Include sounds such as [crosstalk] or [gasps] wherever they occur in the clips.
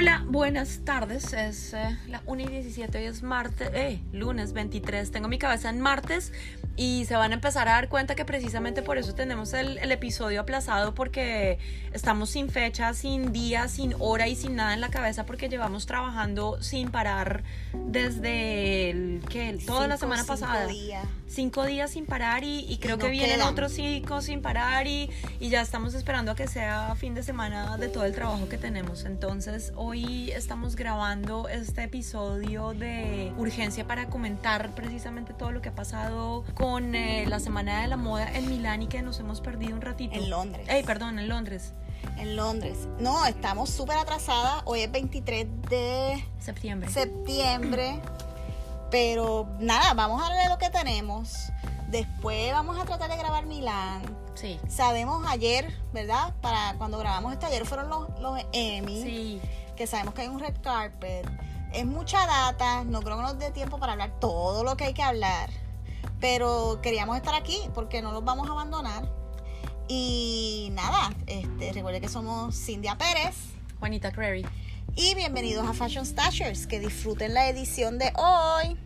Hola, buenas tardes. Es eh, la 1 y 17, hoy es martes, eh, lunes 23. Tengo mi cabeza en martes y se van a empezar a dar cuenta que precisamente por eso tenemos el, el episodio aplazado porque estamos sin fecha, sin día, sin hora y sin nada en la cabeza porque llevamos trabajando sin parar desde el, que toda la semana pasada. Días. Cinco días sin parar y, y creo no que vienen quedan. otros cinco sin parar y, y ya estamos esperando a que sea fin de semana de todo el trabajo que tenemos. Entonces hoy estamos grabando este episodio de urgencia para comentar precisamente todo lo que ha pasado con eh, la Semana de la Moda en Milán y que nos hemos perdido un ratito. En Londres. Ey, perdón, en Londres, En Londres. No, estamos súper atrasadas. Hoy es 23 de septiembre. septiembre. Pero nada, vamos a ver lo que tenemos. Después vamos a tratar de grabar Milán. sí. Sabemos ayer, ¿verdad? Para cuando grabamos este ayer fueron los, los Emmy. Sí. Que sabemos que hay un red carpet. Es mucha data. No creo que nos dé tiempo para hablar todo lo que hay que hablar. Pero queríamos estar aquí porque no los vamos a abandonar. Y nada, este, recuerde que somos Cindia Pérez. Juanita Crary. Y bienvenidos a Fashion Stashers. Que disfruten la edición de hoy.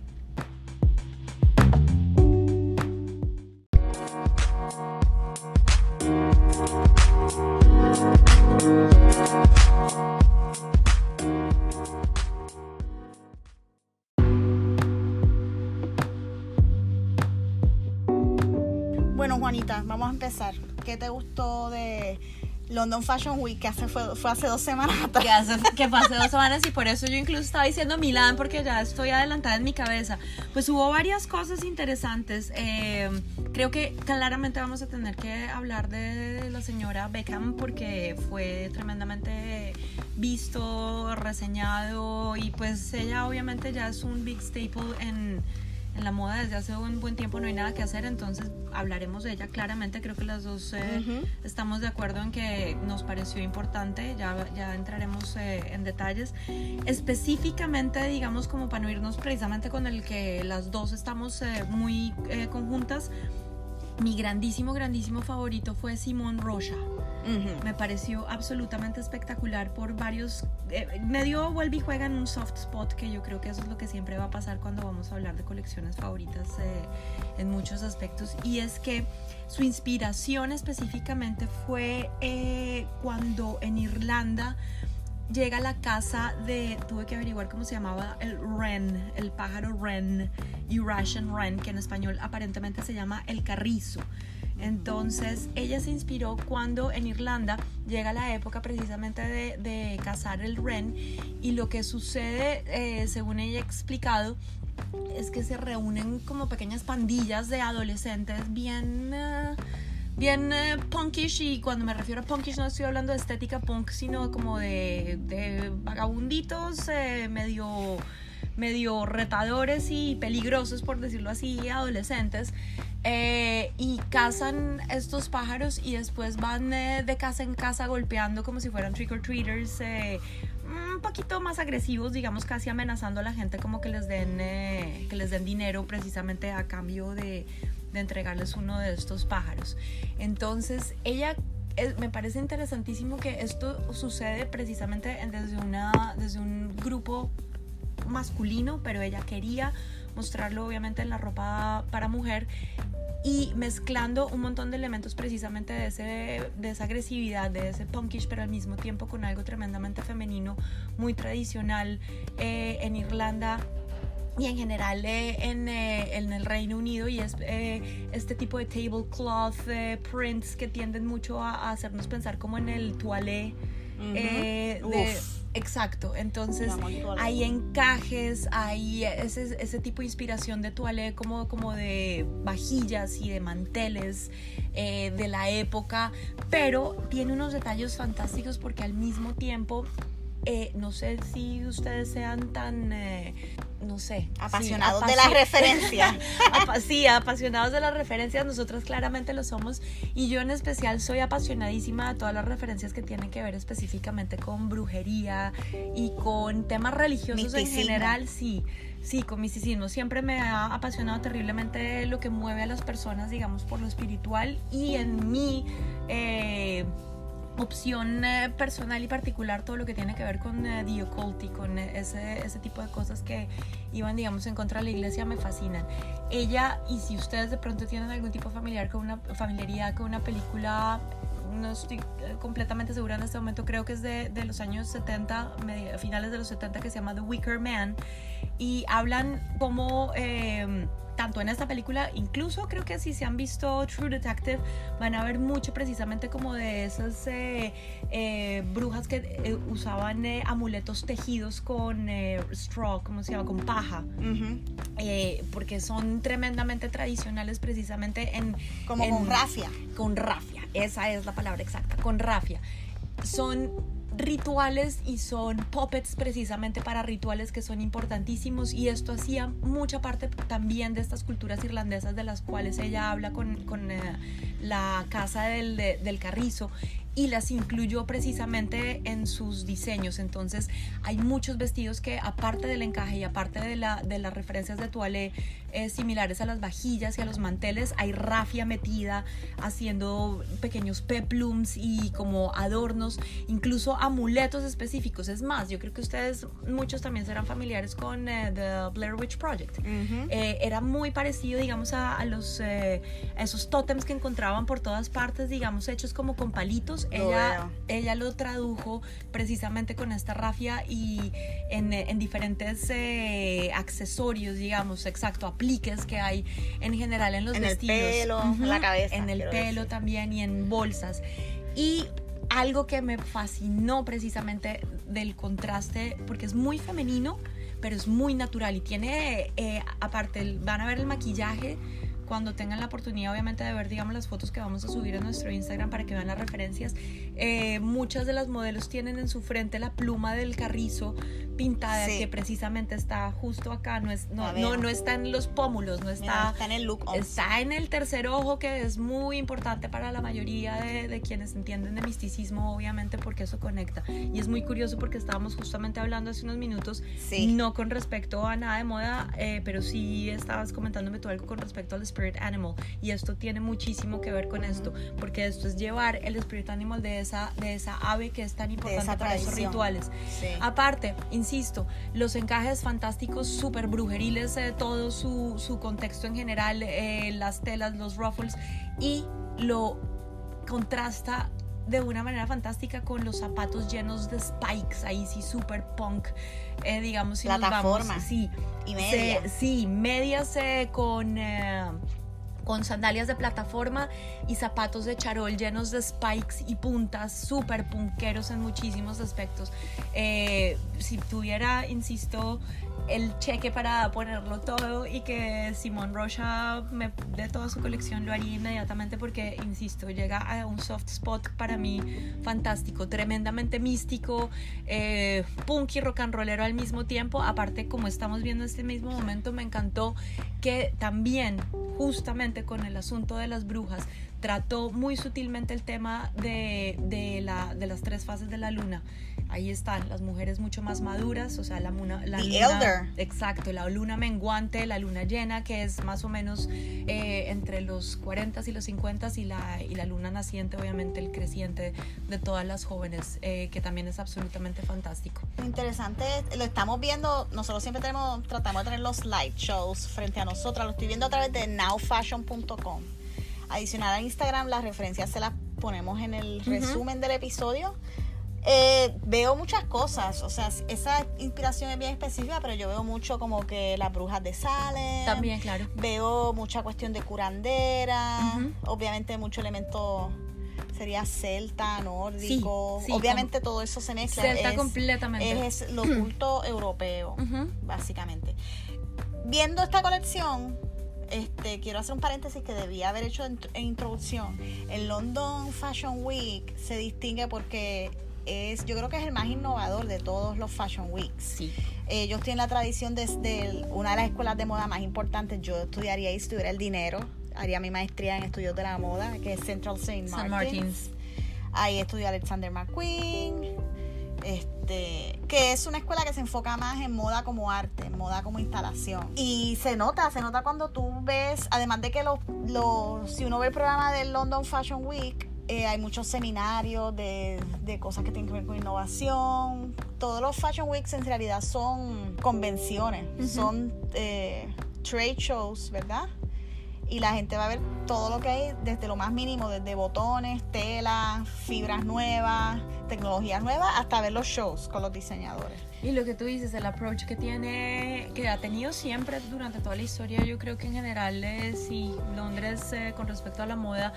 Bueno, Juanita, vamos a empezar. ¿Qué te gustó de London Fashion Week que hace, fue, hace dos semanas atrás? que, hace, que fue hace dos semanas y por eso yo incluso estaba diciendo Milán porque ya estoy adelantada en mi cabeza. Pues hubo varias cosas interesantes. Eh, creo que claramente vamos a tener que hablar de la señora Beckham porque fue tremendamente visto, reseñado y pues ella obviamente ya es un big staple en, en la moda desde hace un buen tiempo, no hay nada que hacer, entonces hablaremos de ella claramente. Creo que las dos eh, estamos de acuerdo en que nos pareció importante, ya, ya entraremos eh, en detalles. Específicamente, digamos, como para no irnos precisamente con el que las dos estamos eh, muy eh, conjuntas, mi grandísimo, grandísimo favorito fue Simón Rocha. Me pareció absolutamente espectacular por varios... eh, me dio vuelve y juega en un soft spot que yo creo que eso es lo que siempre va a pasar cuando vamos a hablar de colecciones favoritas eh, en muchos aspectos. Y es que su inspiración específicamente fue eh, cuando en Irlanda llega a la casa de, tuve que averiguar cómo se llamaba, el wren, el pájaro wren, Eurasian wren, que en español aparentemente se llama el carrizo. Entonces ella se inspiró cuando en Irlanda llega la época precisamente de, de cazar el wren y lo que sucede, eh, según ella explicado, es que se reúnen como pequeñas pandillas de adolescentes bien... eh, bien punkish y cuando me refiero a punkish no estoy hablando de estética punk sino como de, de vagabunditos eh, medio medio retadores y peligrosos por decirlo así adolescentes eh, y cazan estos pájaros y después van eh, de casa en casa golpeando como si fueran trick or treaters un poquito más agresivos, digamos casi amenazando a la gente como que les den que les den dinero precisamente a cambio de, de entregarles uno de estos pájaros. Entonces ella eh, me parece interesantísimo que esto sucede precisamente en- desde una desde un grupo masculino, pero ella quería mostrarlo obviamente en la ropa para mujer y mezclando un montón de elementos precisamente de, ese, de esa agresividad, de ese punkish, pero al mismo tiempo con algo tremendamente femenino, muy tradicional eh, en Irlanda y en general eh, en, eh, en el Reino Unido y es eh, este tipo de tablecloth prints que tienden mucho a, a hacernos pensar como en el toilette. eh, de- Uf. exacto, entonces hay encajes, hay ese, ese tipo de inspiración de toilette como, como de vajillas y de manteles de la época, pero tiene unos detalles fantásticos porque al mismo tiempo, eh, no sé si ustedes sean tan, eh, no sé, sí, Apasionados de apasio- la referencia. [laughs] Apa- sí, apasionados de las referencias, nosotros claramente lo somos y yo en especial soy apasionadísima de todas las referencias que tienen que ver específicamente con brujería y con temas religiosos en general, sí. Sí, con misticismo. Siempre me ha apasionado terriblemente lo que mueve a las personas, digamos, por lo espiritual y en mí, eh, opción eh, personal y particular todo lo que tiene que ver con eh, the y con eh, ese, ese tipo de cosas que iban, digamos, en contra de la iglesia me fascinan. Ella, y si ustedes de pronto tienen algún tipo familiar con una familiaridad con una película no estoy eh, completamente segura en este momento, creo que es de, de los años 70, media- finales de los 70, que se llama The Wicker Man, y hablan como... eh, tanto en esta película, incluso creo que si se han visto True Detective, van a ver mucho precisamente como de esas eh, eh, brujas que eh, usaban amuletos tejidos con straw, ¿cómo se llama? Con paja, porque son tremendamente tradicionales precisamente en... Como en- con rafia. con rafia, esa es la palabra exacta, con rafia. Son rituales y son puppets precisamente para rituales que son importantísimos y esto hacía mucha parte también de estas culturas irlandesas de las cuales ella habla con, con, eh, la casa del, de- del carrizo y las incluyó precisamente en sus diseños. Entonces hay muchos vestidos que aparte del encaje y aparte de, la, de las referencias de toilette eh, similares a las vajillas y a los manteles, hay rafia metida haciendo pequeños peplums y como adornos, incluso amuletos específicos. Es más, yo creo que ustedes muchos también serán familiares con eh, The Blair Witch Project. Eh, era muy parecido, digamos, a, a los eh, a esos tótems que encontraban por todas partes, digamos, hechos como con palitos. Ella, ella lo tradujo precisamente con esta rafia y en, en diferentes accesorios, digamos, exacto, apliques que hay en general en los En el vestidos. pelo, en la cabeza, En el pelo decir. también y en bolsas. Y algo que me fascinó precisamente del contraste, porque es muy femenino, pero es muy natural y tiene, eh, aparte, el- van a ver el maquillaje cuando tengan la oportunidad obviamente de ver digamos las fotos que vamos a subir en nuestro Instagram para que vean las referencias eh, muchas de las modelos tienen en su frente la pluma del carrizo pintada Sí. que precisamente está justo acá no es no, no, no está en los pómulos no Mira, está está en el look. Está en el tercer ojo, que es muy importante para la mayoría de, de quienes entienden de misticismo, obviamente, porque eso conecta. Y es muy curioso porque estábamos justamente hablando hace unos minutos, Sí. no con respecto a nada de moda, eh, pero sí estabas comentándome tú algo con respecto al Spirit Animal. Y esto tiene muchísimo que ver con esto, porque esto es llevar el Spirit Animal de esa, de esa ave que es tan importante para esos rituales. Sí. Aparte, insisto, los encajes fantásticos, súper brujeriles, eh, todo su, su contexto en general, eh, las telas, los ruffles, y lo contrasta de una manera fantástica con los zapatos llenos de spikes, ahí sí, súper punk, eh, digamos, si nos Plataforma. vamos. Sí, Y media. se- sí, medias eh, con... eh, con sandalias de plataforma y zapatos de charol llenos de spikes y puntas, súper punqueros en muchísimos aspectos. Eh, si tuviera, insisto, el cheque para ponerlo todo y que Simón Rocha me dé toda su colección, lo haría inmediatamente porque, insisto, llega a un soft spot para mí fantástico, tremendamente místico, eh, punk y rock and rollero al mismo tiempo. Aparte, como estamos viendo en este mismo momento, me encantó que también, justamente con el asunto de las brujas, trató muy sutilmente el tema de, de la, de las tres fases de la luna. Ahí están las mujeres mucho más maduras, o sea, la, luna, la The luna- elder. Exacto, la luna menguante, la luna llena, que es más o menos eh, entre los 40 y los 50 y la, y la luna naciente, obviamente el creciente de todas las jóvenes, eh, que también es absolutamente fantástico. Lo interesante es- lo estamos viendo, nosotros siempre tenemos, tratamos de tener los slideshows frente a nosotras, lo estoy viendo a través de nowfashion.com. Adicional a Instagram, las referencias se las ponemos en el resumen del episodio. Eh, veo muchas cosas, o sea, esa inspiración es bien específica, pero yo veo mucho como que las brujas de Salem. También, claro. Veo mucha cuestión de curandera, obviamente mucho elemento sería celta, nórdico, sí, obviamente todo eso se mezcla. Celta es- completamente. es lo [clears throat] oculto europeo, básicamente. Viendo esta colección, este, quiero hacer un paréntesis que debía haber hecho en, en introducción. El London Fashion Week se distingue porque es, yo creo que es el más innovador de todos los Fashion Weeks. Sí. Ellos tienen la tradición desde una de las escuelas de moda más importantes. Yo estudiaría ahí si tuviera el dinero. Haría mi maestría en estudios de la moda, que es Central. St. Martins. Martins. Ahí estudió Alexander McQueen. Este, que es una escuela que se enfoca más en moda como arte, en moda como instalación. Y se nota, se nota cuando tú ves, además de que los, los, si uno ve el programa del London Fashion Week, Eh, hay muchos seminarios de, de cosas que tienen que ver con innovación. Todos los Fashion Weeks en realidad son convenciones, son eh, trade shows, ¿verdad? Y la gente va a ver todo lo que hay desde lo más mínimo, desde botones, telas, fibras nuevas, tecnologías nuevas, hasta ver los shows con los diseñadores. Y lo que tú dices, el approach que tiene, que ha tenido siempre durante toda la historia, yo creo que en general eh, sí, Londres eh, con respecto a la moda,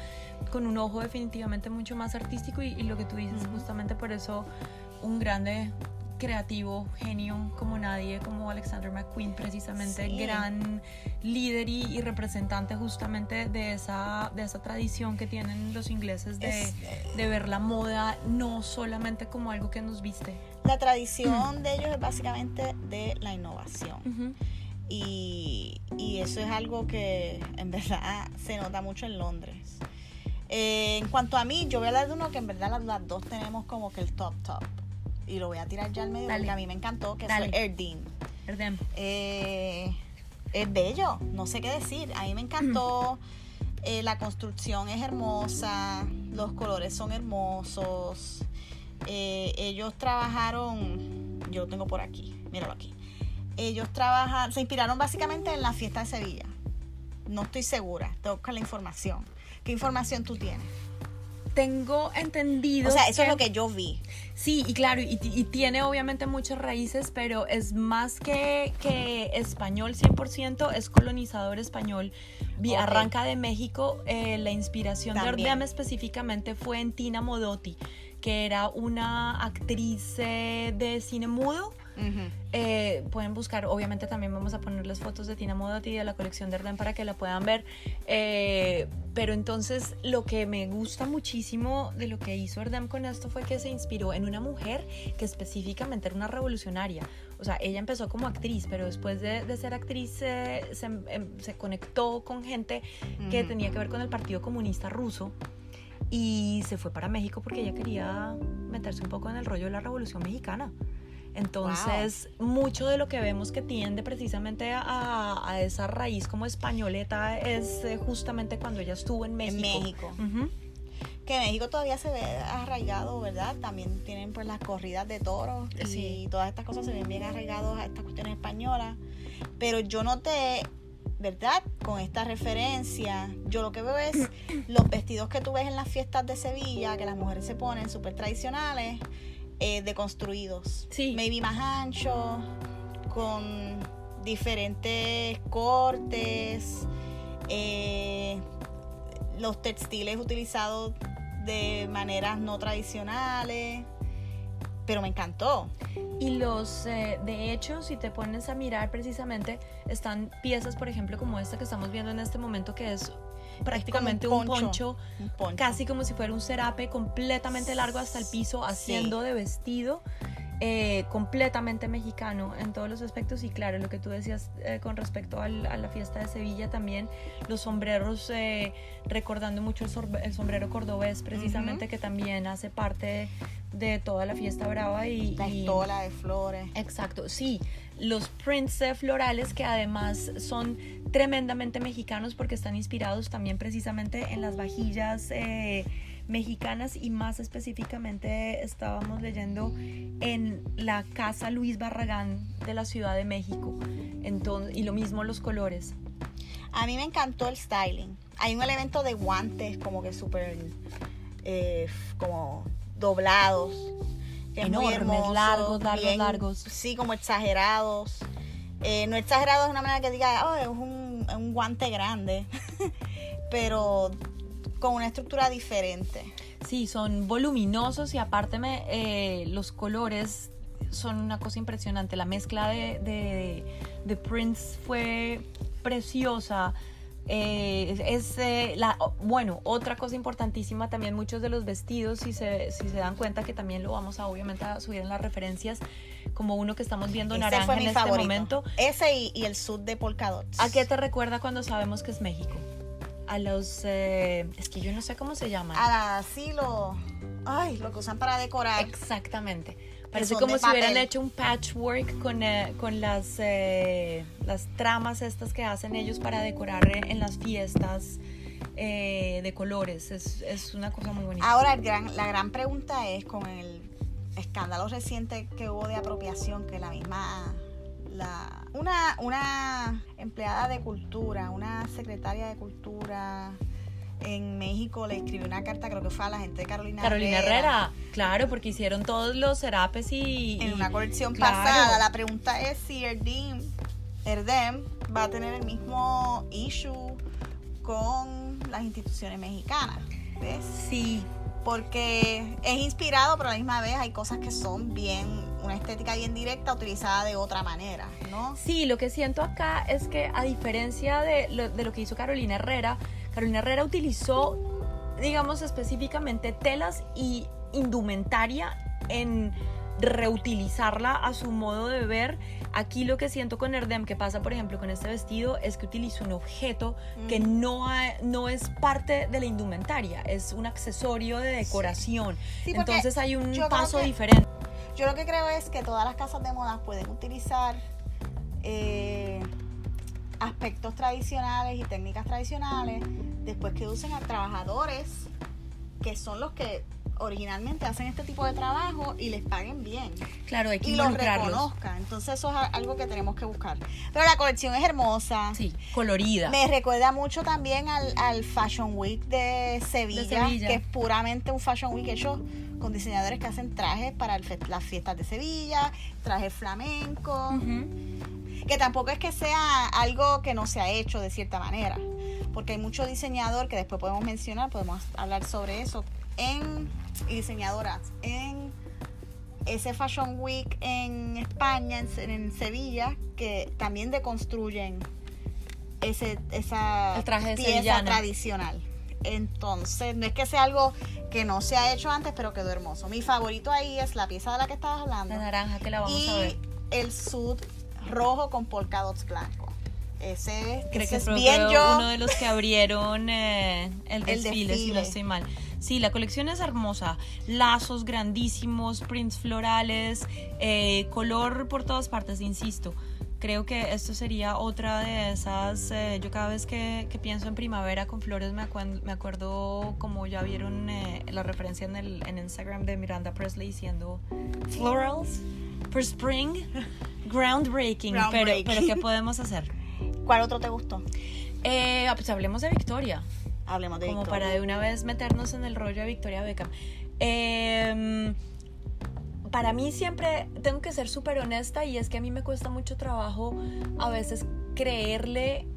con un ojo definitivamente mucho más artístico y, lo que tú dices, justamente por eso un grande creativo, genio como nadie, como Alexander McQueen, precisamente gran líder y, representante justamente de esa, de esa tradición que tienen los ingleses de, de, ver la moda no solamente como algo que nos viste. La tradición de ellos es básicamente de la innovación. y, y, eso es algo que en verdad se nota mucho en Londres. Eh, en cuanto a mí, yo voy a hablar de uno que en verdad las, las dos tenemos como que el top top y lo voy a tirar ya al medio porque a mí me encantó, que fue Erdem. Eh, es bello, no sé qué decir. A mí me encantó. [clears throat] Eh, la construcción es hermosa, los colores son hermosos. Eh, ellos trabajaron, yo lo tengo por aquí, míralo aquí. Ellos trabajan, se inspiraron básicamente en la fiesta de Sevilla. No estoy segura, tengo que buscar la información. ¿Qué información tú tienes? tengo entendido. O sea, eso es lo que yo vi. Sí, y claro, y, tiene obviamente muchas raíces, pero es más que, que español 100%, es colonizador español. Arranca de México. Eh, la inspiración de Ordem específicamente fue en Tina Modotti, que era una actriz eh, de cine mudo eh, pueden buscar, obviamente también vamos a ponerles fotos de Tina Modotti de la colección de Arden para que la puedan ver. Eh, pero entonces lo que me gusta muchísimo de lo que hizo Erdem con esto fue que se inspiró en una mujer que específicamente era una revolucionaria. O sea, ella empezó como actriz, pero después de, ser actriz em, se, conectó con gente que tenía que ver con el Partido Comunista Ruso y se fue para México porque ella quería meterse un poco en el rollo de la Revolución Mexicana. Entonces, mucho de lo que vemos que tiende precisamente a, esa raíz como españoleta es eh, justamente cuando ella estuvo en México. En México. Que México todavía se ve arraigado, ¿verdad? También tienen pues las corridas de toros y todas estas cosas se ven bien arraigados a estas cuestiones españolas. Pero yo noté ¿verdad? Con esta referencia, yo lo que veo es [clears throat] los vestidos que tú ves en las fiestas de Sevilla, que las mujeres se ponen súper tradicionales, eh, deconstruidos. Sí. Maybe más ancho, con diferentes cortes, eh, los textiles utilizados de maneras no tradicionales, pero me encantó. Y los, eh, de hecho, si te pones a mirar precisamente, están piezas, por ejemplo, como esta que estamos viendo en este momento, que es prácticamente un poncho, casi como si fuera un serape completamente largo hasta el piso, haciendo de vestido. Eh, completamente mexicano en todos los aspectos y claro, lo que tú decías eh, con respecto a la fiesta de Sevilla también, los sombreros, eh, recordando mucho el, sombrero cordobés precisamente que también hace parte de toda la fiesta brava y... La estola de flores. Exacto, sí, los prints florales que además son tremendamente mexicanos porque están inspirados también precisamente en las vajillas eh, mexicanas y más específicamente estábamos leyendo en la casa Luis Barragán de la Ciudad de México Entonces, y lo mismo los colores. A mí me encantó el styling. Hay un elemento de guantes como que súper eh, como doblados enormes, largos, largos, largos. Sí, como exagerados. Eh, no exagerados de una manera que diga, oh, es un, un guante grande, [laughs] pero con una estructura diferente. Sí, son voluminosos y aparte me, eh, los colores son una cosa impresionante. La mezcla de, de, de prints fue preciosa. Eh, es eh, la, bueno, otra cosa importantísima también, muchos de los vestidos, si se, si se dan cuenta que también lo vamos a obviamente a subir en las referencias, como uno que estamos viendo naranja en este momento. Ese y, el sud de polka ¿A qué te recuerda cuando sabemos que es México? A los, eh, es que yo no sé cómo se llama. A sí, lo, ay, lo que usan para decorar. Exactamente. Parece como si hubieran hecho un patchwork con, eh, con las, eh, las tramas estas que hacen ellos para decorar en las fiestas. eh, de colores. Es, es, una cosa muy bonita. Ahora, el gran, la gran pregunta es con el escándalo reciente que hubo de apropiación, que la misma la, una, una empleada de cultura, una secretaria de cultura en México le escribió una carta, creo que fue a la gente de Carolina, Carolina Herrera. Claro, porque hicieron todos los serapes y... En una colección pasada. La pregunta es si Erdem, Erdem va a tener el mismo issue con las instituciones mexicanas. ¿Ves? Sí. Porque es inspirado, pero a la misma vez hay cosas que son bien una estética bien directa utilizada de otra manera, ¿no? Sí, lo que siento acá es que a diferencia de lo, de lo que hizo Carolina Herrera, Carolina Herrera utilizó, digamos específicamente, telas y indumentaria en reutilizarla a su modo de ver. Aquí lo que siento con Erdem, que pasa por ejemplo con este vestido, es que utiliza un objeto que no, no es parte de la indumentaria, es un accesorio de decoración. Entonces hay un paso diferente. Yo lo que creo es que todas las casas de moda pueden utilizar eh, aspectos tradicionales y técnicas tradicionales después que usen a trabajadores que son los que originalmente hacen este tipo de trabajo y les paguen bien. Claro, hay que y los reconozcan. Entonces eso es algo que tenemos que buscar. Pero la colección es hermosa. Sí, colorida. Me recuerda mucho también al, Fashion Week de Sevilla, que es puramente un Fashion Week hecho con diseñadores que hacen trajes para las fiestas de Sevilla, trajes flamenco. Que tampoco es que sea algo que no se ha hecho de cierta manera, porque hay mucho diseñador que después podemos mencionar, podemos hablar sobre eso, en y diseñadoras en ese Fashion Week en España, en, Sevilla, que también deconstruyen ese, esa pieza tradicional. Entonces, no es que sea algo que no se ha hecho antes, pero quedó hermoso. Mi favorito ahí es la pieza de la que estabas hablando. La naranja que la vamos y a ver. El sud rojo con polka dots blanco. Ese, Creo que es bien yo. uno de los que abrieron eh, el, desfile, si no estoy mal. Sí, la colección es hermosa. Lazos grandísimos, prints florales, eh, color por todas partes, insisto. Creo que esto sería otra de esas. Eh, yo cada vez que, pienso en primavera con flores me, me acuerdo, como ya vieron eh, la referencia en, el, en Instagram de Miranda Presley diciendo florals for spring, groundbreaking. Pero, pero ¿qué podemos hacer? ¿Cuál otro te gustó? pues hablemos de Victoria. Hablemos de Como para de una vez meternos en el rollo de Victoria Beckham. Em, para mí siempre tengo que ser súper honesta y es que a mí me cuesta mucho trabajo a veces creerle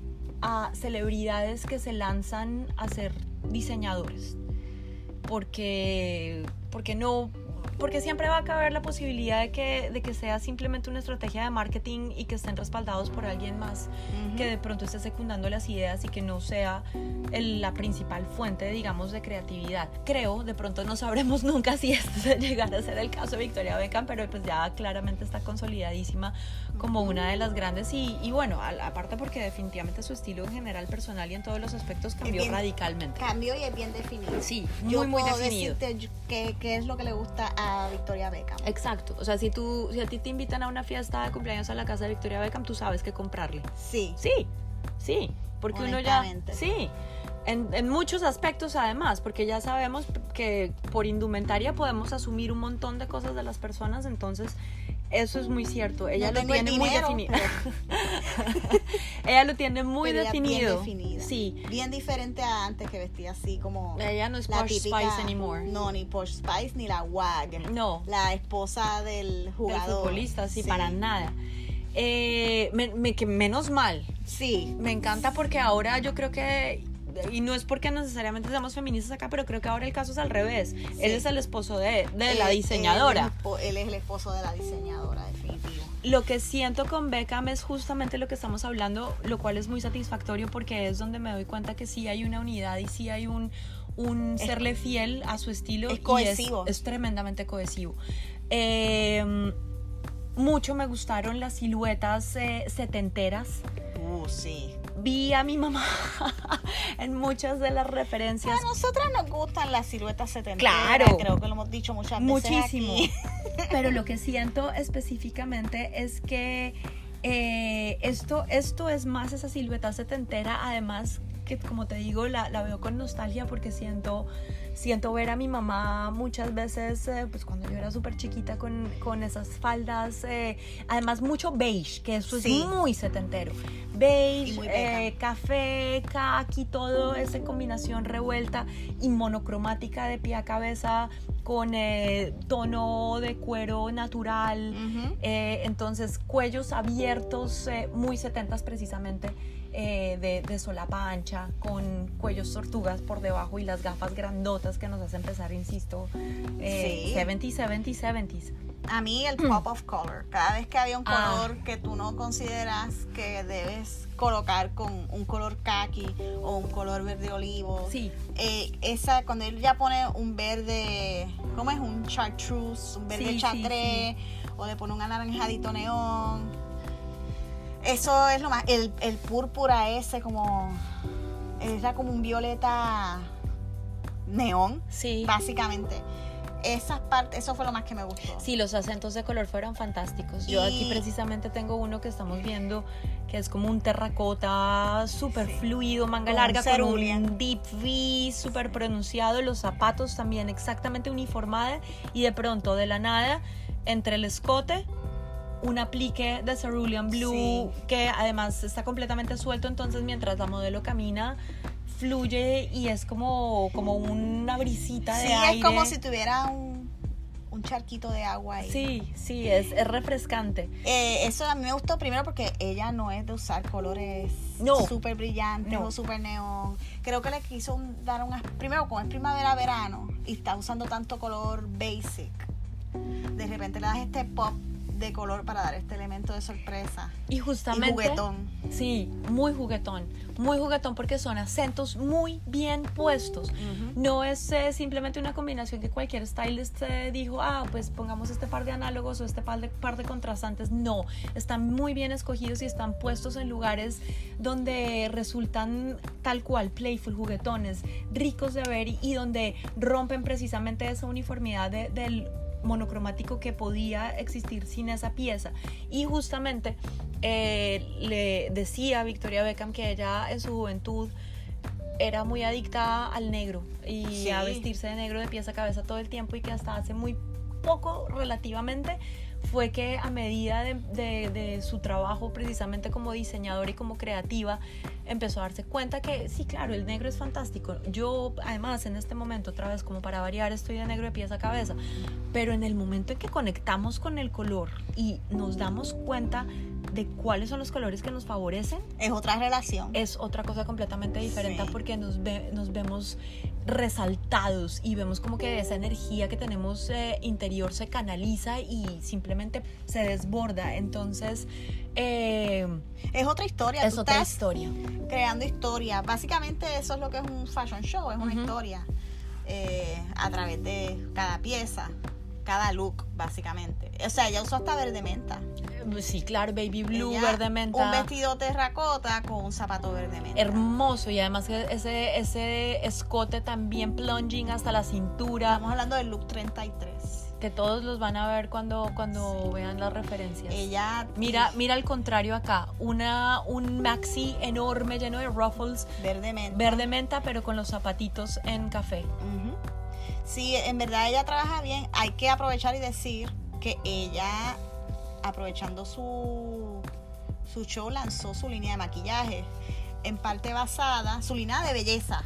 a celebridades que se lanzan a ser diseñadores. Porque, porque no, porque siempre va a caber la posibilidad de que, de que sea simplemente una estrategia de marketing y que estén respaldados por alguien más que de pronto esté secundando las ideas y que no sea la principal fuente, digamos, de creatividad. Creo, de pronto no sabremos [laughs] nunca si este [laughs] llegará a ser el caso de Victoria Beckham, pero pues ya claramente está consolidadísima como una de las grandes y, y bueno, aparte porque definitivamente su estilo en general personal y en todos los aspectos cambió radicalmente. Cambió y es bien definido. Sí, muy, Yo muy definido. Decirte qué, qué es lo que le gusta a Victoria Beckham. Exacto, o sea, si tú si a ti te invitan a una fiesta de cumpleaños a la casa de Victoria Beckham, tú sabes qué comprarle. Sí. Sí, sí, porque uno ya sí. En, en, muchos aspectos además, porque ya sabemos que por indumentaria podemos asumir un montón de cosas de las personas, entonces eso es muy cierto. Ella lo tiene muy definido. [laughs] Ella lo tiene muy definido. Bien Sí. Bien diferente a antes que vestía así como. Ella no es Posh Spice anymore. No, ni Posh Spice ni la WAG. No. La esposa del jugador. Del futbolista, sí, para nada. Eh, me, que menos mal. Sí. Me encanta porque ahora yo creo que y no es porque necesariamente seamos feministas acá, pero creo que ahora el caso es al revés. Él es el esposo de, la diseñadora. Él, es el esposo de la diseñadora, definitivo. Lo que siento con Beckham es justamente lo que estamos hablando, lo cual es muy satisfactorio porque es donde me doy cuenta que sí hay una unidad y sí hay un, un serle fiel a su estilo. Es cohesivo. es, tremendamente cohesivo. Eh, mucho me gustaron las siluetas eh, setenteras. Uh, sí vi a mi mamá [laughs] en muchas de las referencias. A nosotras nos gustan las siluetas 70. Claro. Creo que lo hemos dicho muchas veces. Muchísimo. [laughs] Pero lo que siento específicamente es que eh, esto, esto es más esa silueta setentera, además que como te digo, la, la veo con nostalgia porque siento siento ver a mi mamá muchas veces, eh, pues cuando yo era súper chiquita con, con, esas faldas, eh, además mucho beige, que eso es muy setentero. Beige, eh, café, kaki, todo esa combinación revuelta y monocromática de pie a cabeza con tono de cuero natural, entonces cuellos abiertos, muy setentas precisamente. Eh, de, de, solapa ancha, con cuellos tortugas por debajo y las gafas grandotas que nos hacen empezar, insisto, eh, 70s, 70s, 70s. A mí el pop of color, cada vez que había un ah. color que tú no consideras que debes colocar con un color khaki o un color verde olivo. Sí. Eh, esa, cuando él ya pone un verde, ¿cómo es? Un chartreuse, un verde sí, o le pone un anaranjadito neón eso es lo más. El, el púrpura ese, como. Era como un violeta neón. Sí. Básicamente. Esas partes, eso fue lo más que me gustó. Sí, los acentos de color fueron fantásticos. Yo aquí precisamente tengo uno que estamos viendo que es como un terracota súper fluido, manga larga, con un deep V súper pronunciado, los zapatos también exactamente uniformados y de pronto de la nada entre el escote un aplique de Cerulean Blue que además está completamente suelto, entonces mientras la modelo camina fluye y es como, como una brisita de aire. Sí, es como si tuviera un, charquito de agua ahí. Sí, sí, es, es refrescante. Eh, eso a mí me gustó primero porque ella no es de usar colores no. súper brillantes o súper neón. Creo que le quiso dar unas... Primero, como es primavera-verano y está usando tanto color basic, de repente le das este pop de color para dar este elemento de sorpresa. Y justamente. Y juguetón. Sí, muy juguetón. Muy juguetón porque son acentos muy bien puestos. No es eh, simplemente una combinación que cualquier stylist eh, dijo, ah, pues pongamos este par de análogos o este par de, par de contrastantes. No, están muy bien escogidos y están puestos en lugares donde resultan tal cual, playful, juguetones, ricos de ver y, donde rompen precisamente esa uniformidad del monocromático que podía existir sin esa pieza. Y justamente eh, le decía a Victoria Beckham que ella en su juventud era muy adicta al negro y a vestirse de negro de pies a cabeza todo el tiempo y que hasta hace muy poco relativamente fue que a medida de, su trabajo precisamente como diseñadora y como creativa, empezó a darse cuenta que sí, claro, el negro es fantástico. Yo además en este momento, otra vez como para variar, estoy de negro de pies a cabeza, pero en el momento en que conectamos con el color y nos damos cuenta de cuáles son los colores que nos favorecen. Es otra relación. Es otra cosa completamente diferente porque nos, nos vemos resaltados y vemos como que esa energía que tenemos eh, interior se canaliza y simplemente se desborda. Entonces, eh, es otra historia. Es otra historia. Creando historia. Básicamente eso es lo que es un fashion show, es una historia eh, a través de cada pieza cada look, básicamente. O sea, ella usó hasta verde menta. Sí, claro, baby blue, verde menta. Un vestido terracota con un zapato verde menta. Hermoso, y además ese, ese escote también plunging hasta la cintura. Estamos hablando del look 33 que todos los van a ver cuando, cuando vean las referencias. Ella mira, mira al contrario acá, una un maxi enorme lleno de ruffles, verde menta, verde menta, pero con los zapatitos en café. Si en verdad ella trabaja bien, hay que aprovechar y decir que ella, aprovechando su, su show, lanzó su línea de maquillaje, en parte basada, su línea de belleza.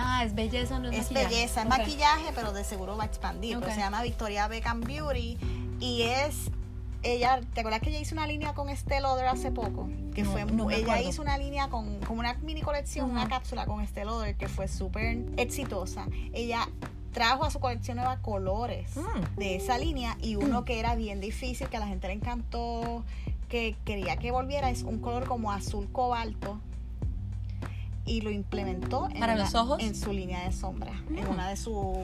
Ah, es belleza, no es, es belleza, es maquillaje, pero de seguro va a expandir. se llama Victoria Beckham Beauty y es ella, ¿te acuerdas que ella hizo una línea con Estée Lauder hace poco? Que fue ella hizo una línea con como una mini colección, una cápsula con Estée Lauder que fue súper exitosa. Ella trajo a su colección nueva colores mm. de esa línea y uno que era bien difícil, que a la gente le encantó, que quería que volviera, es un color como azul cobalto y lo implementó en, ¿Para los ojos? en su línea de sombra, en mm. una de sus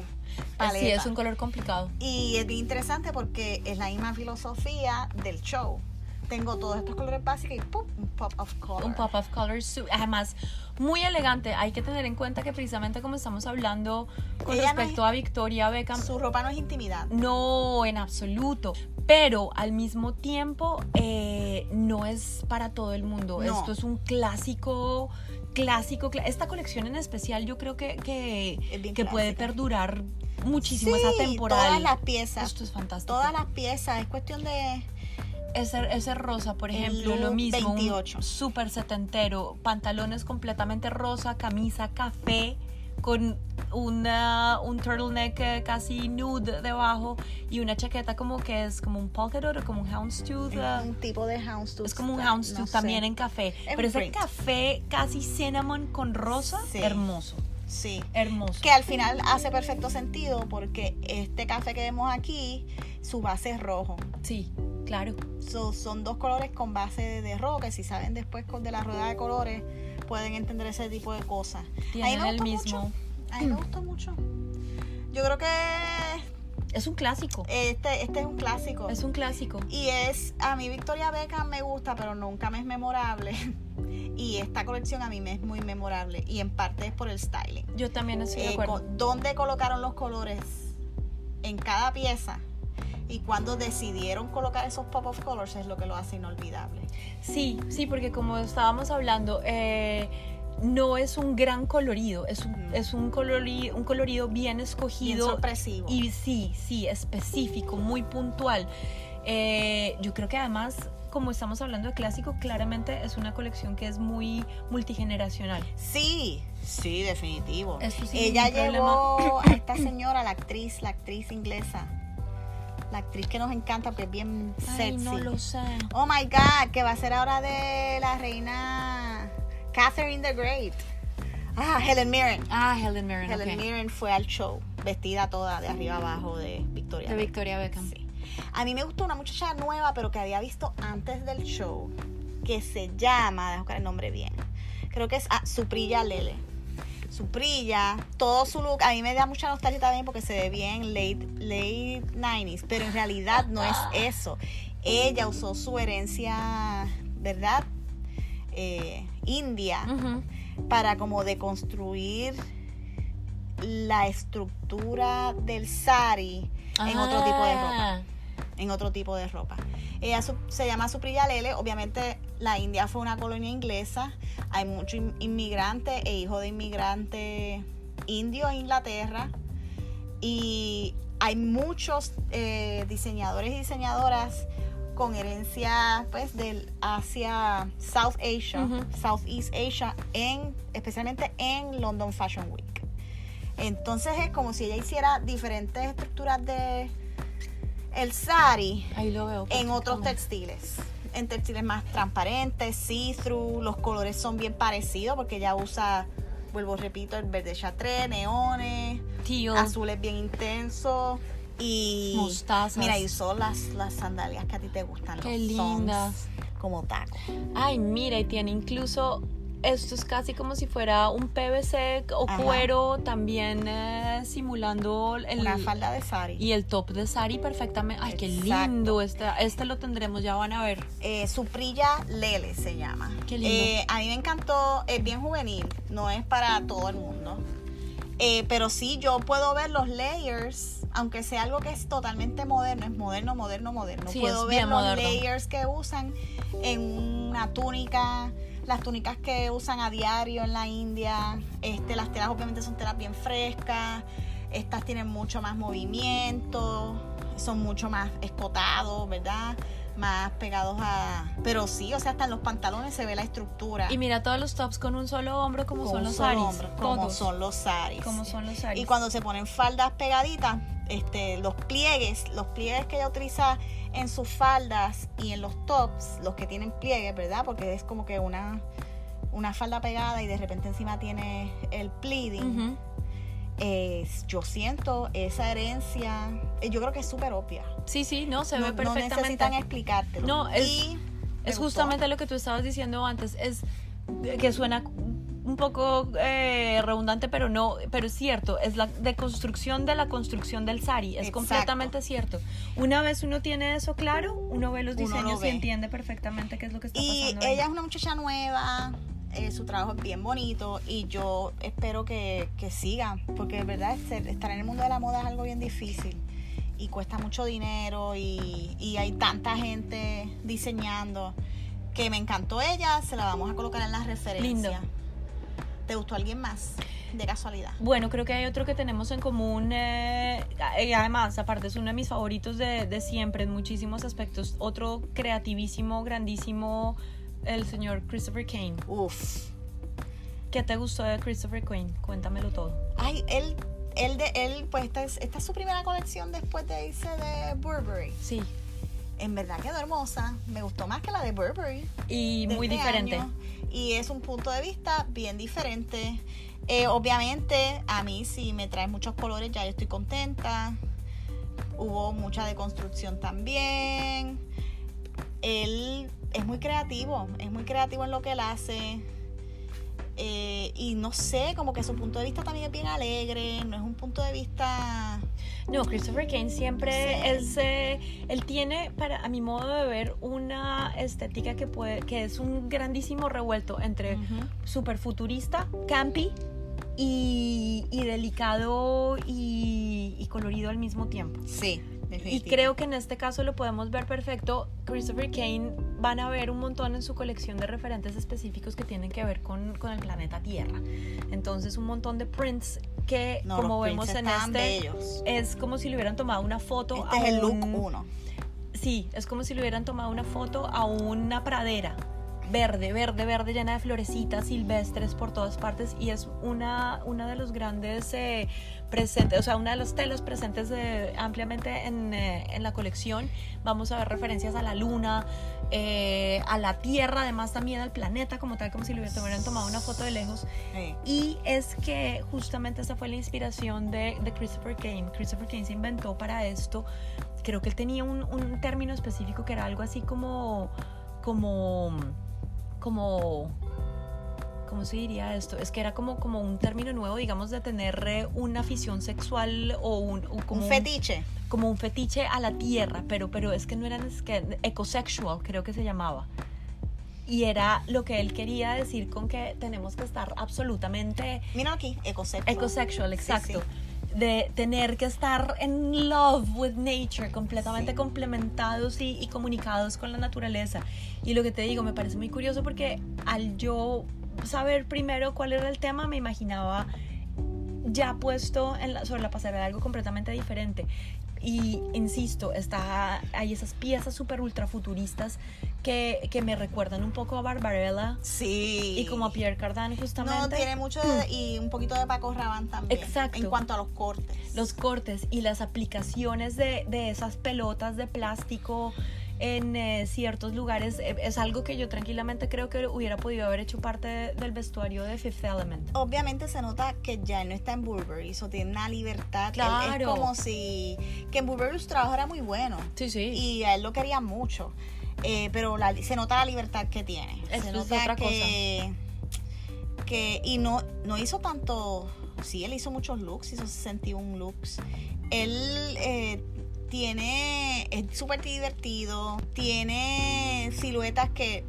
paletas. Sí, es un color complicado. Y es bien interesante porque es la misma filosofía del show tengo todos estos colores básicos y un pop of color. Un pop of color, además muy elegante. Hay que tener en cuenta que precisamente como estamos hablando con respecto a Victoria Beckham, su ropa no es intimidad. No, en absoluto. Pero al mismo tiempo eh, no es para todo el mundo. Esto es un clásico clásico. Esta colección en especial yo creo que, que, puede perdurar muchísimo, Sí, es atemporal. todas las piezas. Esto es fantástico. Todas las piezas, es cuestión de... Ese, ese rosa, por ejemplo, lo mismo. un 28. Súper setentero. Pantalones completamente rosa, camisa café con una, un turtleneck casi nude debajo y una chaqueta como que es como un polka dot o como un houndstooth. eh, un tipo de houndstooth. es como un houndstooth no sé. también en café. Es Pero ese café casi cinnamon con rosa, Sí. hermoso. Sí. Hermoso. Que al final hace perfecto sentido porque este café que vemos aquí, su base es rojo. Sí, claro. So, son dos colores con base de, rojo, que si saben después con de la rueda de colores, pueden entender ese tipo de cosas. a mí Tienen me el mismo. mucho. A mí me gustó mucho. Yo creo que Es un clásico. este, este es un clásico. Es un clásico. Y es, a mí Victoria Beckham me gusta, pero nunca me es memorable. [laughs] Y esta colección a mí me es muy memorable. Y en parte es por el styling. Yo también estoy de Eh, acuerdo. con- dónde colocaron los colores en cada pieza y cuando decidieron colocar esos pop of colors es lo que lo hace inolvidable. Sí, sí, porque como estábamos hablando, eh, no es un gran colorido, es un, Ujú. es un, colorido, un colorido bien Bien escogido sorpresivo. y sí, sí, específico, muy puntual. Eh, yo creo que además, como estamos hablando de clásico, claramente es una colección que es muy multigeneracional. sí, sí, definitivo. Eso sí, Ella llevó a esta señora, la actriz, la actriz inglesa. La actriz que nos encanta porque es bien Ay, sexy. no lo sé. Oh my God, que va a ser ahora de la reina Catherine the Great. Ah, Helen Mirren. Ah, Helen Mirren. Helen. Mirren fue al show, vestida toda de arriba abajo de Victoria. De Beckham. Victoria Beckham. Sí. A mí me gustó una muchacha nueva, pero que había visto antes del show, que se llama, dejo buscar el nombre bien, creo que es ah, Suprilla Lele. Suprilla, todo su look, a mí me da mucha nostalgia también porque se ve bien late, late 90s, pero en realidad no es eso. Ella usó su herencia, ¿verdad? Eh, india para como deconstruir la estructura del sari en otro tipo de ropa Ah, en otro tipo de ropa. Ella su- se llama Supriya Lele. Obviamente la India fue una colonia inglesa. Hay muchos in- inmigrantes e hijos de inmigrantes indios en Inglaterra. Y hay muchos eh, diseñadores y diseñadoras con herencia pues del Asia, South Asia, Ujú. Southeast Asia, en, especialmente en London Fashion Week. Entonces es como si ella hiciera diferentes estructuras de el sari Ahí lo veo. en otros textiles. En textiles más transparentes, see-through, los colores son bien parecidos porque ella usa, vuelvo repito, el verde chatré, neones, Teal. azules bien intensos y Mostazas. Mira, y son las, las sandalias que a ti te gustan. Qué los lindas. Como taco. Ay, mira, y tiene incluso. Esto es casi como si fuera un PVC o Ajá. cuero, también eh, simulando el, Una falda de sari. y el top de Sari perfectamente. Ay, qué lindo. Este, este lo tendremos, ya van a ver. Eh, Suprilla Lele se llama. Qué lindo. Eh, a mí me encantó, es bien juvenil, no es para todo el mundo. Eh, pero sí, yo puedo ver los layers, aunque sea algo que es totalmente moderno, es moderno, moderno, moderno. Sí, puedo ver los moderno. layers que usan en una túnica, las túnicas que usan a diario en la India. Este, las telas obviamente son telas bien frescas. Estas tienen mucho más movimiento, son mucho más escotados, ¿verdad? Más pegados a... Pero sí, o sea, hasta en los pantalones se ve la estructura. Y mira todos los tops con un solo hombro, como con son un los solo saris. hombro, como Todos. son los saris. Como son los saris. Y cuando se ponen faldas pegaditas, este, los pliegues, los pliegues que ella utiliza en sus faldas y en los tops, los que tienen pliegues, ¿verdad? Porque es como que una, una falda pegada y de repente encima tiene el pleating. Ujú. Es- yo siento esa herencia, eh, yo creo que es súper obvia. Sí, sí, no, se no, ve no perfectamente. necesitan explicártelo. No, es- Y Es gustó. justamente lo que tú estabas diciendo antes, es que suena un poco eh, redundante, pero no, pero es cierto, es la deconstrucción de la construcción del sari, es Exacto. completamente cierto. Una vez uno tiene eso claro, uno ve los lo diseños ve. y entiende perfectamente qué es lo que está Y pasando. ahí. ella es una muchacha nueva, eh, su trabajo es bien bonito y yo espero que, que siga, porque de verdad este- estar en el mundo de la moda es algo bien difícil y cuesta mucho dinero y, y hay tanta gente diseñando que me encantó ella, se la vamos a colocar en las referencias. Lindo. ¿Te gustó alguien más? De casualidad. Bueno, creo que hay otro que tenemos en común. eh, y además, aparte, es uno de mis favoritos de, de siempre en muchísimos aspectos. Otro creativísimo, grandísimo, el señor Christopher Kane. Uf. ¿Qué te gustó de Christopher Kane? Cuéntamelo todo. Ay, él, él, de, él pues esta es, esta es su primera colección después de irse de Burberry. Sí, En verdad quedó hermosa. Me gustó más que la de Burberry. y de muy este diferente. año. Y es un punto de vista bien diferente. Eh, obviamente, a mí si me trae muchos colores, ya yo estoy contenta. Hubo mucha deconstrucción también. Él es muy creativo, es muy creativo en lo que él hace. Eh, y no sé, como que su punto de vista también es bien alegre, no es un punto de vista... No, Christopher Kane siempre es. eh, él tiene, para a mi modo de ver, una estética que puede, que es un grandísimo revuelto entre super futurista, campy y, y delicado y, y colorido al mismo tiempo. Sí, Y creo que en este caso lo podemos ver perfecto. Christopher Kane van a ver un montón en su colección de referentes específicos que tienen que ver con, con el planeta Tierra. Entonces un montón de prints que No, como vemos en este bellos. es como si le hubieran tomado una foto Este a es el look un- 1. Sí, es como si le hubieran tomado una foto a una pradera verde, verde, verde, llena de florecitas silvestres por todas partes y es una, una de los grandes eh, presentes, o sea, una de las telas presentes eh, ampliamente en, eh, en la colección. Vamos a ver referencias a la luna, eh, a la Tierra, además también al planeta como tal, como si le hubieran tomado una foto de lejos. Y es que justamente esa fue la inspiración de, de Christopher Kane. Christopher Kane se inventó para esto. Creo que él tenía un, un término específico que era algo así como. como. Como. ¿Cómo se diría esto? Es que era como, como un término nuevo, digamos, de tener eh, una afición sexual o un, o como un fetiche. como un fetiche a la tierra, pero, pero es que no eran es que ecosexual, creo que se llamaba. Y era lo que él quería decir con que tenemos que estar absolutamente Mira aquí, ecosexual. ecosexual, Sí, exacto. sí. De tener que estar en love with nature, completamente Sí. complementados y, y comunicados con la naturaleza. Y lo que te digo, me parece muy curioso porque al yo saber primero cuál era el tema, me imaginaba ya puesto en la- sobre la pasarela algo completamente diferente. Y insisto, está, hay esas piezas súper ultra futuristas que, que me recuerdan un poco a Barbarella Sí. y como a Pierre Cardin justamente. No, tiene mucho de- y un poquito de Paco Rabanne también. Exacto. En cuanto a los cortes. los cortes y las aplicaciones de, de esas pelotas de plástico en eh, ciertos lugares eh, es algo que yo tranquilamente creo que hubiera podido haber hecho parte de- del vestuario de Fifth Element. Obviamente se nota que ya no está en Burberry, eso tiene una libertad. Él- Claro. Es como si. Que en Burberry su trabajo era muy bueno. Sí, sí. Y a él lo quería mucho. Eh, pero la- se nota la libertad que tiene. Se es nota otra que, que. Y no, no hizo tanto. Sí, él hizo muchos looks, hizo 61 looks. Él eh, tiene. Es súper divertido. Tiene siluetas que.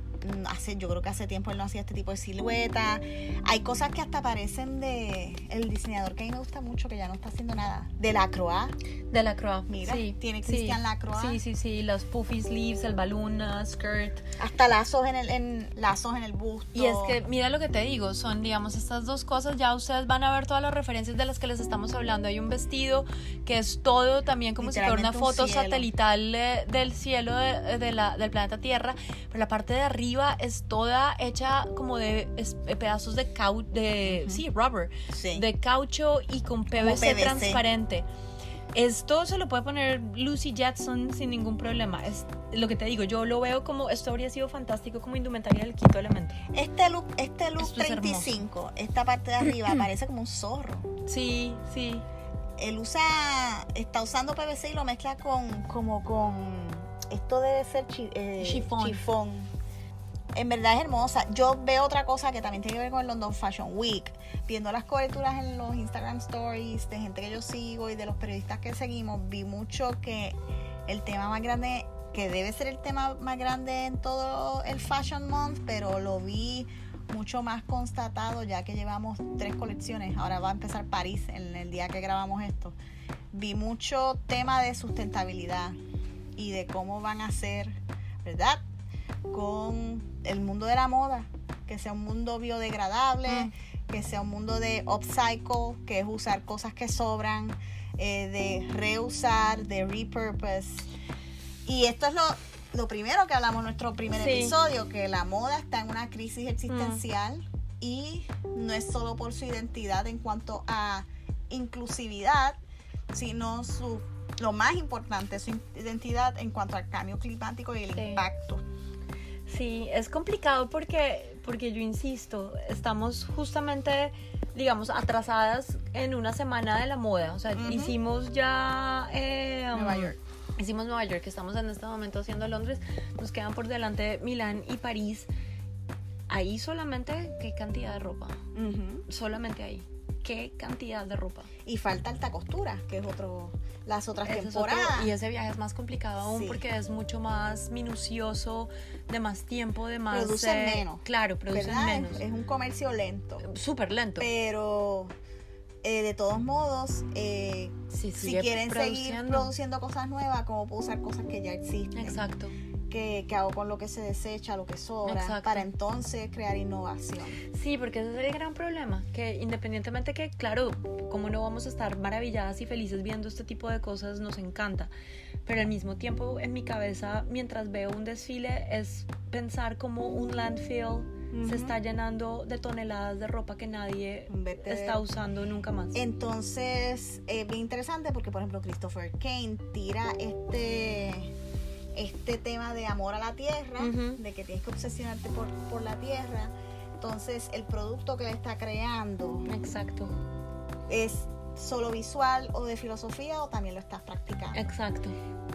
Hace, yo creo que hace tiempo él no hacía este tipo de silueta. Hay cosas que hasta parecen de el diseñador que a mí me gusta mucho, que ya no está haciendo nada. De la Croix. De la Croix. Mira, sí, tiene sí. Christian Lacroix. Sí, sí, sí. Los puffy sleeves, el balloon uh, skirt. Hasta lazos en el, en, lazos en el busto. Y es que, mira lo que te digo, son, digamos, estas dos cosas, ya ustedes van a ver todas las referencias de las que les estamos hablando. Hay un vestido que es todo también como si fuera una foto satelital eh, del cielo de, de la, del planeta Tierra, pero la parte de arriba es toda hecha como de es- de pedazos de caucho, de, sí, rubber, Sí. de caucho y con PVC, PVC. transparente. Esto se lo puede poner Lucy Jetson sin ningún problema. Es lo que te digo, yo lo veo como esto habría sido fantástico como indumentaria del quinto elemento. Este look, este look Esto es 35, esta parte de arriba [clears throat] parece como un zorro. Sí, sí. Él usa, está usando PVC y lo mezcla con, como con, esto debe ser chi- eh, Chifón. chifón. En verdad es hermosa. Yo veo otra cosa que también tiene que ver con el London Fashion Week. Viendo las coberturas en los Instagram Stories de gente que yo sigo y de los periodistas que seguimos, vi mucho que el tema más grande, que debe ser el tema más grande en todo el Fashion Month, pero lo vi mucho más constatado ya que llevamos tres colecciones. Ahora va a empezar París en el día que grabamos esto. Vi mucho tema de sustentabilidad y de cómo van a ser, ¿verdad? Con el mundo de la moda, que sea un mundo biodegradable, Mm. que sea un mundo de upcycle, que es usar cosas que sobran, eh, de reusar, de repurpose. Y esto es lo, lo primero que hablamos en nuestro primer Sí. episodio, que la moda está en una crisis existencial y no es solo por su identidad en cuanto a inclusividad, sino su lo más importante, su identidad en cuanto al cambio climático y el Sí. impacto. Sí, es complicado porque, porque yo insisto, estamos justamente, digamos, atrasadas en una semana de la moda. O sea, hicimos ya... eh, Nueva um, York. Hicimos Nueva York, estamos en este momento haciendo Londres. Nos quedan por delante Milán y París. Ahí solamente, ¿qué cantidad de ropa? Solamente ahí. ¿Qué cantidad de ropa? Y falta alta costura, que es otro las otras Ese es otro- temporadas. y ese viaje es más complicado aún Sí. porque es mucho más minucioso, de más tiempo, de más... Producen eh, menos, Claro, producen menos. Es, un comercio lento. Súper lento. Pero eh, de todos modos, eh, si quieren seguir produciendo. produciendo cosas nuevas, ¿cómo puedo usar cosas que ya existen? Exacto. ¿Qué, qué hago con lo que se desecha, lo que sobra? Exacto. Para entonces crear innovación. Sí, porque ese es el gran problema, que independientemente que, claro, como no vamos a estar maravilladas y felices viendo este tipo de cosas, nos encanta, pero al mismo tiempo en mi cabeza, mientras veo un desfile, es pensar como un landfill se está llenando de toneladas de ropa que nadie vertedero. está usando nunca más. Entonces, es bien interesante porque, por ejemplo, Christopher Kane tira este, este tema de amor a la tierra, de que tienes que obsesionarte por, por la tierra. Entonces, el producto que él está creando Exacto, es solo visual o de filosofía o también lo estás practicando. exacto.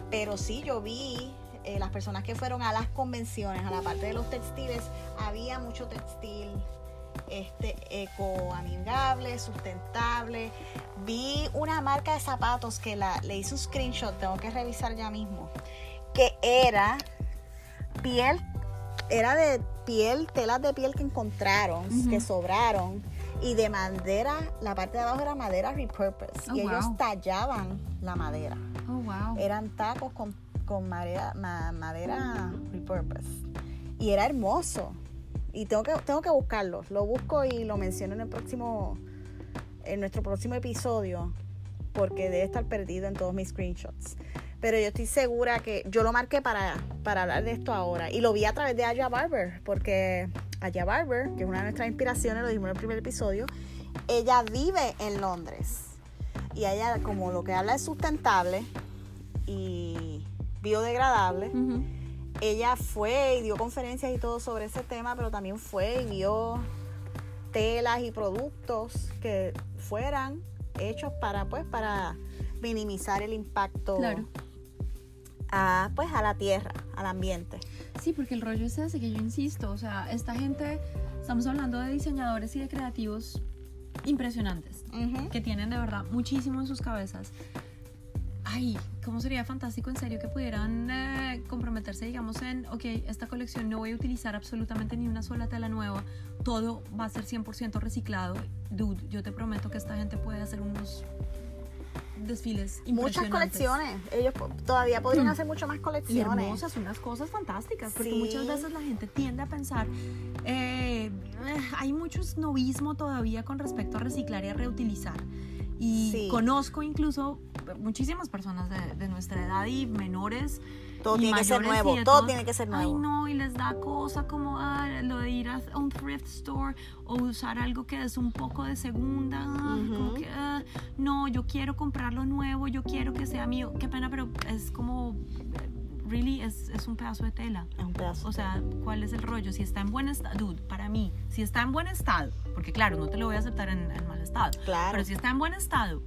Pero sí, yo vi eh, las personas que fueron a las convenciones, a la parte de los textiles, había mucho textil este ecoamigable, sustentable. Vi una marca de zapatos que la, le hice un screenshot, tengo que revisar ya mismo, que era piel, era de piel, telas de piel que encontraron, que sobraron. Y de madera, la parte de abajo era madera repurpose. Oh, y ellos tallaban la madera Oh, wow. eran tacos con, con madera, ma- madera repurpose. Y era hermoso. Y tengo que, tengo que buscarlo. Lo busco y lo menciono en el próximo, en nuestro próximo episodio. Porque debe estar perdido en todos mis screenshots. Pero yo estoy segura que yo lo marqué para, para hablar de esto ahora. Y lo vi a través de Aya Barber. Porque Aya Barber, que es una de nuestras inspiraciones, lo dijimos en el primer episodio, ella vive en Londres. Y ella, como lo que habla es sustentable y biodegradable, ella fue y dio conferencias y todo sobre ese tema, pero también fue y vio telas y productos que fueran hechos para pues para minimizar el impacto Claro. A pues a la tierra, al ambiente. Sí, porque el rollo es ese que yo insisto, o sea, esta gente, estamos hablando de diseñadores y de creativos impresionantes, que tienen de verdad muchísimo en sus cabezas. Ay, ¿cómo sería fantástico en serio que pudieran eh, comprometerse, digamos, en, ok, esta colección no voy a utilizar absolutamente ni una sola tela nueva, todo va a ser 100% reciclado. Dude, yo te prometo que esta gente puede hacer unos desfiles Muchas colecciones. Ellos todavía podrían Mm. hacer muchas más y colecciones. hermosas, unas cosas fantásticas, porque Sí. muchas veces la gente tiende a pensar, eh, eh, hay mucho snobismo todavía con respecto a reciclar y a reutilizar. Y Sí. conozco incluso muchísimas personas de, de nuestra edad y menores. Todo tiene que ser nuevo, todo tiene que ser Ay, nuevo. no, y les da cosa como ah, lo de ir a un thrift store o usar algo que es un poco de segunda. ah, Como Ujú. que, ah, no, yo quiero comprarlo nuevo, yo quiero que sea mío. Qué pena, pero es como, really, es, es un pedazo de tela. Es un pedazo. O sea, ¿cuál es el rollo? Si está en buen estado, dude, para mí, si está en buen estado, porque claro, no te lo voy a aceptar en, en mal estado, Claro. pero si está en buen estado,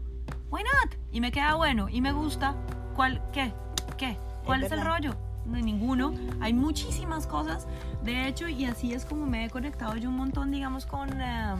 why not? Y me queda bueno y me gusta, ¿cuál, qué? ¿Qué? ¿Cuál es, el verdad. rollo? No ninguno. Hay muchísimas cosas, de hecho, y así es como me he conectado yo un montón, digamos, con, eh,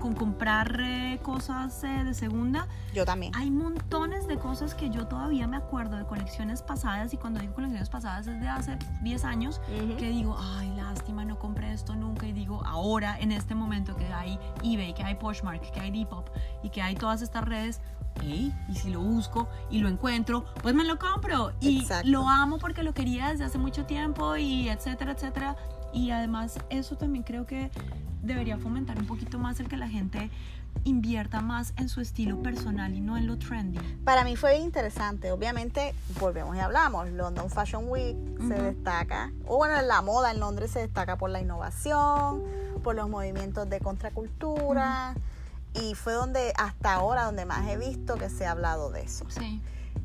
con comprar eh, cosas eh, de segunda. Yo también. Hay montones de cosas que yo todavía me acuerdo de colecciones pasadas, y cuando digo colecciones pasadas es de hace 10 años, Ujú. que digo, ay, lástima, no compré esto nunca. Y digo, ahora, en este momento que hay eBay, que hay Poshmark, que hay Depop y que hay todas estas redes, "Ey, y si lo busco y lo encuentro, pues me lo compro. Y Exacto. lo amo porque lo quería desde hace mucho tiempo y etcétera, etcétera. Y además eso también creo que debería fomentar un poquito más el que la gente invierta más en su estilo personal y no en lo trendy. Para mí fue interesante. Obviamente, volvemos y hablamos. London Fashion Week se destaca, o bueno, en la moda en Londres se destaca por la innovación, por los movimientos de contracultura. Y fue donde, hasta ahora, donde más he visto que se ha hablado de eso. Sí.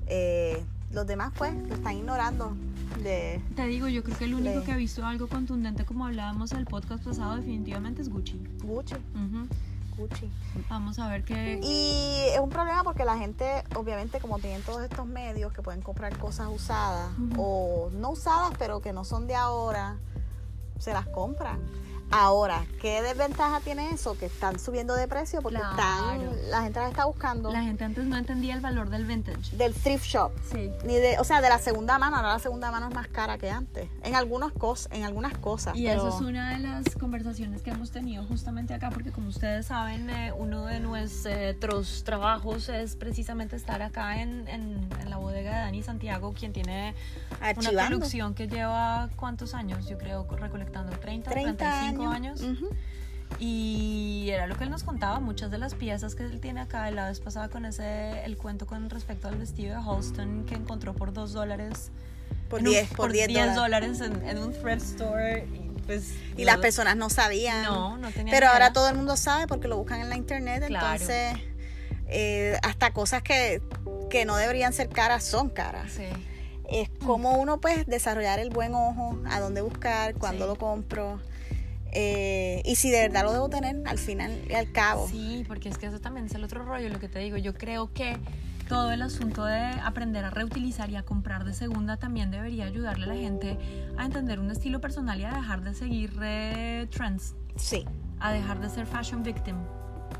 Eh, los demás, pues, lo están ignorando. De, Te digo, yo creo que el único que ha visto algo contundente, como hablábamos en el podcast pasado, definitivamente es Gucci. Gucci. Ujú. Gucci. Vamos a ver qué. Y es un problema porque la gente, obviamente, como tienen todos estos medios que pueden comprar cosas usadas o no usadas, pero que no son de ahora, se las compran. Ahora, ¿qué desventaja tiene eso? Que están subiendo de precio porque Claro. están, la gente las está buscando La gente antes no entendía el valor del vintage. del thrift shop. Sí. Ni de, o sea, de la segunda mano, ahora la segunda mano es más cara que antes. En algunas cosas, en algunas cosas. Y pero- eso es una de las conversaciones que hemos tenido justamente acá, porque como ustedes saben, eh, uno de nuestros trabajos es precisamente estar acá en, en- en la bodega de Dani Santiago, quien tiene una archivando. colección que lleva cuántos años, yo creo, recolectando 30, 30 35 años. años. Ujú. Y era lo que él nos contaba, muchas de las piezas que él tiene acá, la vez pasada con ese, el cuento con respecto al vestido de Halston que encontró por 2 dólares. Por en un- 10, por 10 dólares. dólares en, en un thrift store. Y, pues, Y las personas no sabían. No, no tenían Pero ahora todo el mundo sabe porque lo buscan en la internet, Claro. entonces eh, hasta cosas que, que no deberían ser caras son caras. Sí. Es como uno pues desarrollar el buen ojo, a dónde buscar, cuándo Sí. lo compro eh, y si de verdad lo debo tener al final y al cabo. Sí, porque es que eso también es el otro rollo, lo que te digo. Yo creo que todo el asunto de aprender a reutilizar y a comprar de segunda también debería ayudarle a la gente a entender un estilo personal y a dejar de seguir eh, trends, Sí. a dejar de ser fashion victim.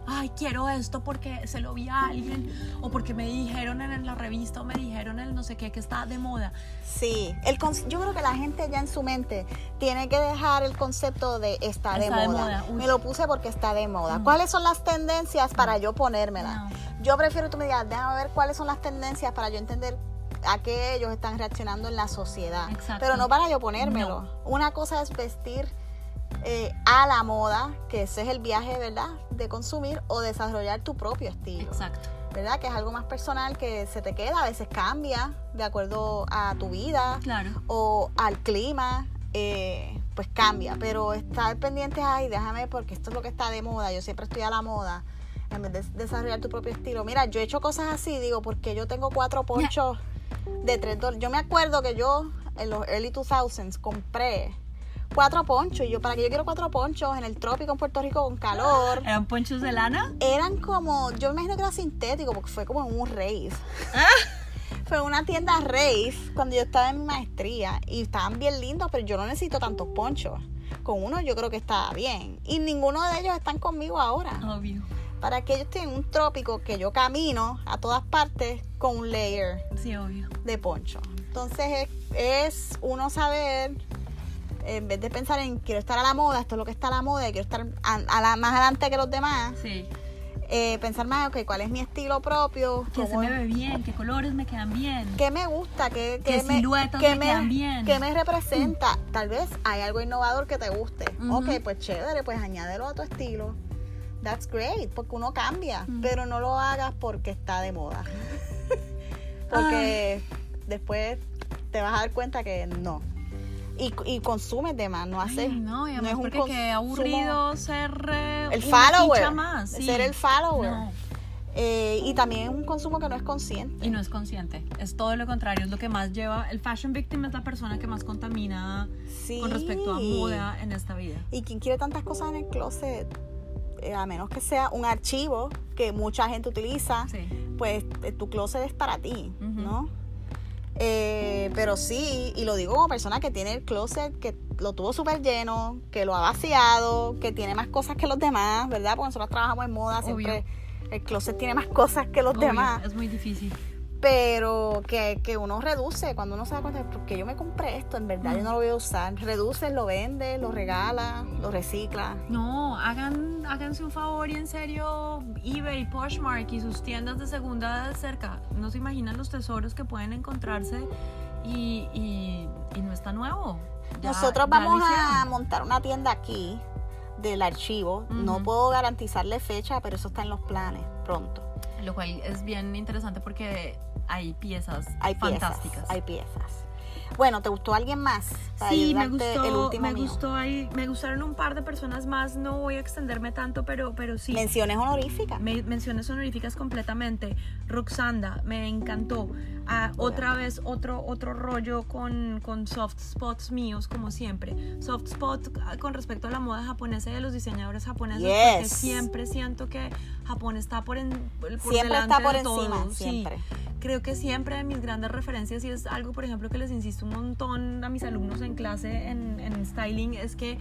Ay, quiero esto porque se lo vi a alguien o porque me dijeron en la revista o me dijeron en el no sé qué que está de moda. Sí, el yo creo que la gente ya en su mente tiene que dejar el concepto de está, de Está de moda. moda, uy. Me lo puse porque está de moda. Mm. ¿Cuáles son las tendencias para yo ponérmela? No. Yo prefiero tú me digas, déjame ver cuáles son las tendencias para yo entender a qué ellos están reaccionando en la sociedad. Exacto. Pero no para yo ponérmelo. Una cosa es vestir eh, a la moda, que ese es el viaje, ¿verdad? De consumir o desarrollar tu propio estilo. Exacto. ¿Verdad? Que es algo más personal que se te queda, a veces cambia de acuerdo a tu vida Claro. o al clima, eh, pues cambia. Pero estar pendiente, ay, déjame, porque esto es lo que está de moda, yo siempre estoy a la moda, en vez de desarrollar tu propio estilo. Mira, yo he hecho cosas así, digo, porque yo tengo cuatro ponchos de tres dólares. Yo me acuerdo que yo en los early 2000s compré cuatro ponchos. Y yo, ¿para qué yo quiero cuatro ponchos en el trópico en Puerto Rico con calor? ¿Eran ponchos de lana? Eran como, yo me imagino que era sintético porque fue como en un rave. Ah. [laughs] Fue una tienda rave cuando yo estaba en mi maestría y estaban bien lindos, pero yo no necesito tantos ponchos. Con uno yo creo que está bien. Y ninguno de ellos están conmigo ahora. Obvio. Para que yo esté en un trópico que yo camino a todas partes con un layer Sí, obvio. de poncho. Entonces es, es uno saber, en vez de pensar en quiero estar a la moda, esto es lo que está a la moda y quiero estar a, a la, más adelante que los demás, Sí. eh, pensar más, ok, ¿cuál es mi estilo propio? Que se ¿Cómo- me ve bien, qué colores me quedan bien. ¿Qué me gusta? ¿Qué, ¿Qué me, siluetas qué me quedan bien? ¿Qué me representa? Tal vez hay algo innovador que te guste. Ok, pues chévere, pues añádelo a tu estilo. That's great, porque uno cambia, Mm. pero no lo hagas porque está de moda. [laughs] porque después te vas a dar cuenta que no. Y, y consumes de más, no haces. Ay, no, y no es un porque qué aburrido ser eh, El follower. más. sí. Ser el follower. No, Eh, y también es un consumo que no es consciente. y no es consciente. Es todo lo contrario, es lo que más lleva. El fashion victim es la persona que más contamina Sí. con respecto a moda en esta vida. ¿Y quién quiere tantas cosas en el closet? Eh, a menos que sea un archivo que mucha gente utiliza, Sí. pues eh, tu closet es para ti, Ujú. ¿no? Eh, pero sí, y lo digo como persona que tiene el closet, que lo tuvo súper lleno, que lo ha vaciado, que tiene más cosas que los demás, ¿verdad? Porque nosotros trabajamos en moda, siempre el closet tiene más cosas que los Obvio, demás, Es muy difícil. Pero que, que uno reduce cuando uno se da cuenta de por qué yo me compré esto, en verdad yo no lo voy a usar. Reduce, lo vende, lo regala, lo recicla. No, hagan, háganse un favor y en serio, eBay, Poshmark y sus tiendas de segunda de cerca. No se imaginan los tesoros que pueden encontrarse y, y, y no está nuevo. Ya- Nosotros vamos a montar una tienda aquí del archivo. No puedo garantizarle fecha, pero eso está en los planes pronto. Lo cual es bien interesante porque hay piezas Hay piezas. fantásticas. Hay piezas. Bueno, ¿te gustó alguien más? Para Sí, me ayudarte el gustó, último me mío. gustó ahí, me gustaron un par de personas más, no voy a extenderme tanto, pero, pero sí. Menciones honoríficas. Me- menciones honoríficas completamente. Roxanda, me encantó. Ah, otra vez otro, otro rollo con, con soft spots míos, como siempre. Soft spot ah, con respecto a la moda japonesa y a los diseñadores japoneses, porque Yes. siempre siento que Japón está por, en, por siempre delante está por de todo. encima, siempre. Creo que siempre de mis grandes referencias, y es algo, por ejemplo, que les insisto un montón a mis alumnos en clase en, en styling, es que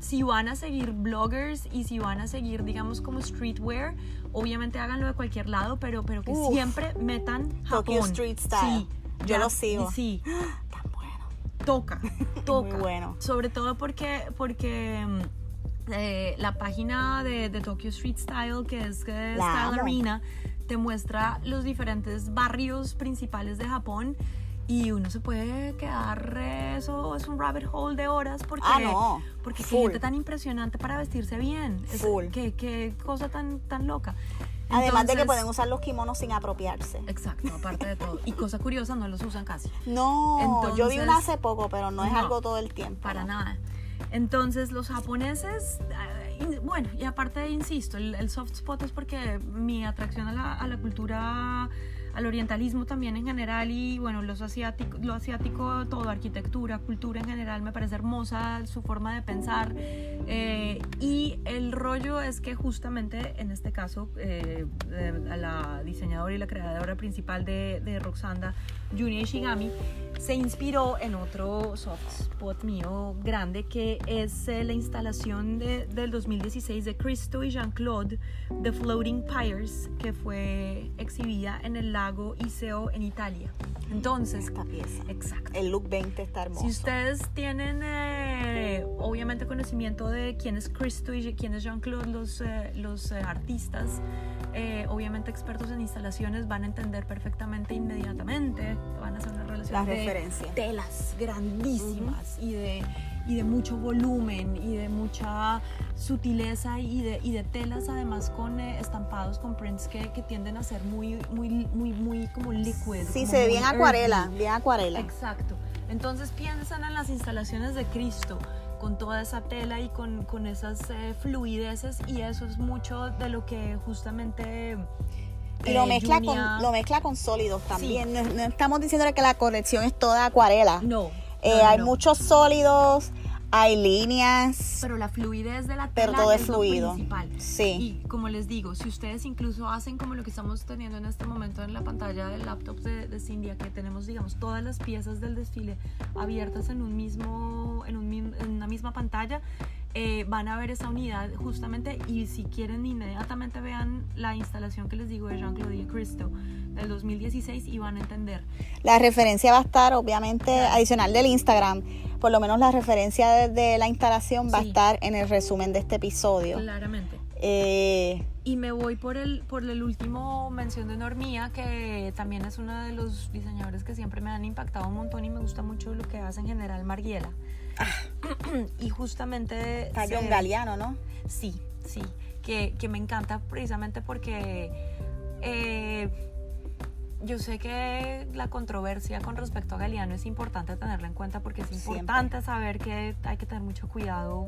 si van a seguir bloggers y si van a seguir, digamos, como streetwear, obviamente háganlo de cualquier lado, pero, pero que Uf. siempre metan Japón. Tokyo Street Style. Sí, Yo ya- lo sigo. Sí, [gasps] Tan bueno. toca, [laughs] toca. Muy bueno. Sobre todo porque, porque eh, la página de, de Tokyo Street Style, que es eh, La Style amo. Arena, te muestra los diferentes barrios principales de Japón. Y uno se puede quedar, eso es un rabbit hole de horas porque, Ah, no. porque qué gente tan impresionante para vestirse bien. Es- Full. Qué, qué cosa tan, tan loca. Además de que pueden usar los kimonos sin apropiarse. Exacto, aparte de todo. Y cosa curiosa, no los usan casi. No, yo vi una hace poco, pero no es No, algo todo el tiempo. Para ¿no? nada. Entonces, los japoneses, bueno, y aparte, insisto, el, el soft spot es porque mi atracción a la, a la cultura, al orientalismo también en general y, bueno, los lo asiático, todo, arquitectura, cultura en general, me parece hermosa su forma de pensar. eh, y el rollo es que justamente en este caso, eh, eh, la diseñadora y la creadora principal de, de Roxanda, Junie Ishigami, se inspiró en otro soft spot mío grande que es eh, la instalación de- del 2016 de Cristo y Jean-Claude, The Floating Pyres, que fue exhibida en el lago Iseo en Italia. Entonces, Esta pieza. exacto. El look 20 está hermoso. Si ustedes tienen eh, obviamente conocimiento de quién es Cristo y quién es Jean-Claude, los, eh, los eh, artistas, obviamente expertos en instalaciones, van a entender perfectamente inmediatamente, van a hacer una relación de telas grandísimas y, de, y de mucho volumen y de mucha sutileza y de, y de telas además con eh, estampados, con prints que, que tienden a ser muy, muy, muy, muy como liquid. Sí, como se ve bien earthy. acuarela, bien acuarela. Exacto. Entonces piensan en las instalaciones de Cristo con toda esa tela y con, con esas eh, fluideces y eso es mucho de lo que justamente... Y lo eh, mezcla, Junia- con, lo mezcla con sólidos también. No, no estamos diciendo que la colección es toda acuarela. No. Eh, hay muchos sólidos, hay líneas. Pero la fluidez de la Pero tela todo es lo fluido. principal. Sí. Y como les digo, si ustedes incluso hacen como lo que estamos teniendo en este momento en la pantalla del laptop de, de Cindy, que tenemos, digamos, todas las piezas del desfile abiertas en, un mismo, en, un, en una misma pantalla, eh, van a ver esa unidad justamente y si quieren inmediatamente vean la instalación que les digo de Jean-Claude Cristo del 2016 y van a entender. La referencia va a estar, obviamente, adicional del Instagram. Por lo menos la referencia de, de la instalación va a Sí. estar en el resumen de este episodio. Claramente. Eh, Y me voy por el, por el último mención de Normía, que también es uno de los diseñadores que siempre me han impactado un montón y me gusta mucho lo que hace en general Margiela. [coughs] y justamente... Tallón se- Galeano, ¿no? Sí, sí, que, que me encanta precisamente porque eh, yo sé que la controversia con respecto a Galeano es importante tenerla en cuenta porque es Siempre. importante saber que hay que tener mucho cuidado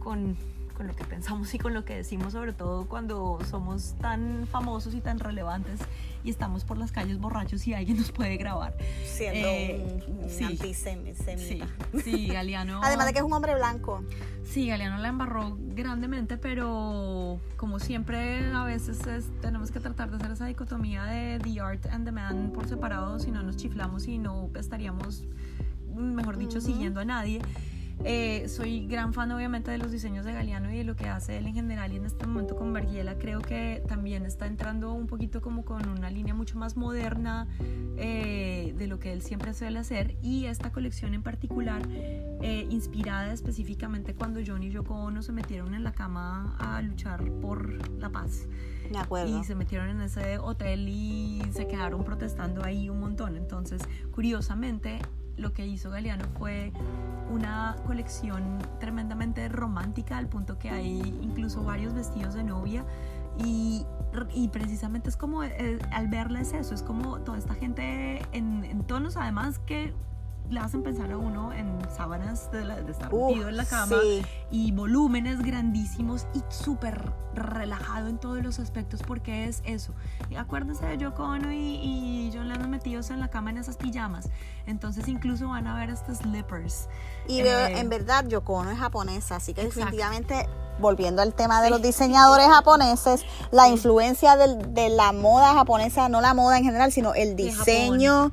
con, con lo que pensamos y con lo que decimos, sobre todo cuando somos tan famosos y tan relevantes y estamos por las calles borrachos y alguien nos puede grabar. Siendo Eh, un, un sí. antisemita. Sí, sí, Galeano. [laughs] Además de que es un hombre blanco. Sí, Galeano la embarró grandemente, pero como siempre a veces es- tenemos que tratar de hacer esa dicotomía de the art and the man por separado, si no nos chiflamos y no estaríamos, mejor dicho, Ujú. siguiendo a nadie. Eh, soy gran fan obviamente de los diseños de Galeano y de lo que hace él en general y en este momento con Bergiela creo que también está entrando un poquito como con una línea mucho más moderna eh, de de lo que él siempre suele hacer y esta colección en particular eh, inspirada específicamente cuando John y Yoko Ono se metieron en la cama a luchar por la paz. Me acuerdo. Y se metieron en ese hotel y se quedaron protestando ahí un montón. Entonces, curiosamente, lo que hizo Galeano fue una colección tremendamente romántica al punto que hay incluso varios vestidos de novia. Y, y precisamente es como eh, al verles eso, es como toda esta gente en, en tonos además que le hacen pensar a uno en sábanas de, la- de estar Uf, metido en la cama sí. y volúmenes grandísimos y súper relajado en todos los aspectos porque es eso. Y acuérdense de Yoko Ono y, y John Lennon metidos en la cama en esas pijamas. Entonces incluso van a ver estas slippers. Y Eh, en verdad, Yoko Ono es japonesa, así que Exacto. definitivamente, volviendo al tema de Sí. los diseñadores japoneses, la influencia del- de la moda japonesa, no la moda en general, sino el diseño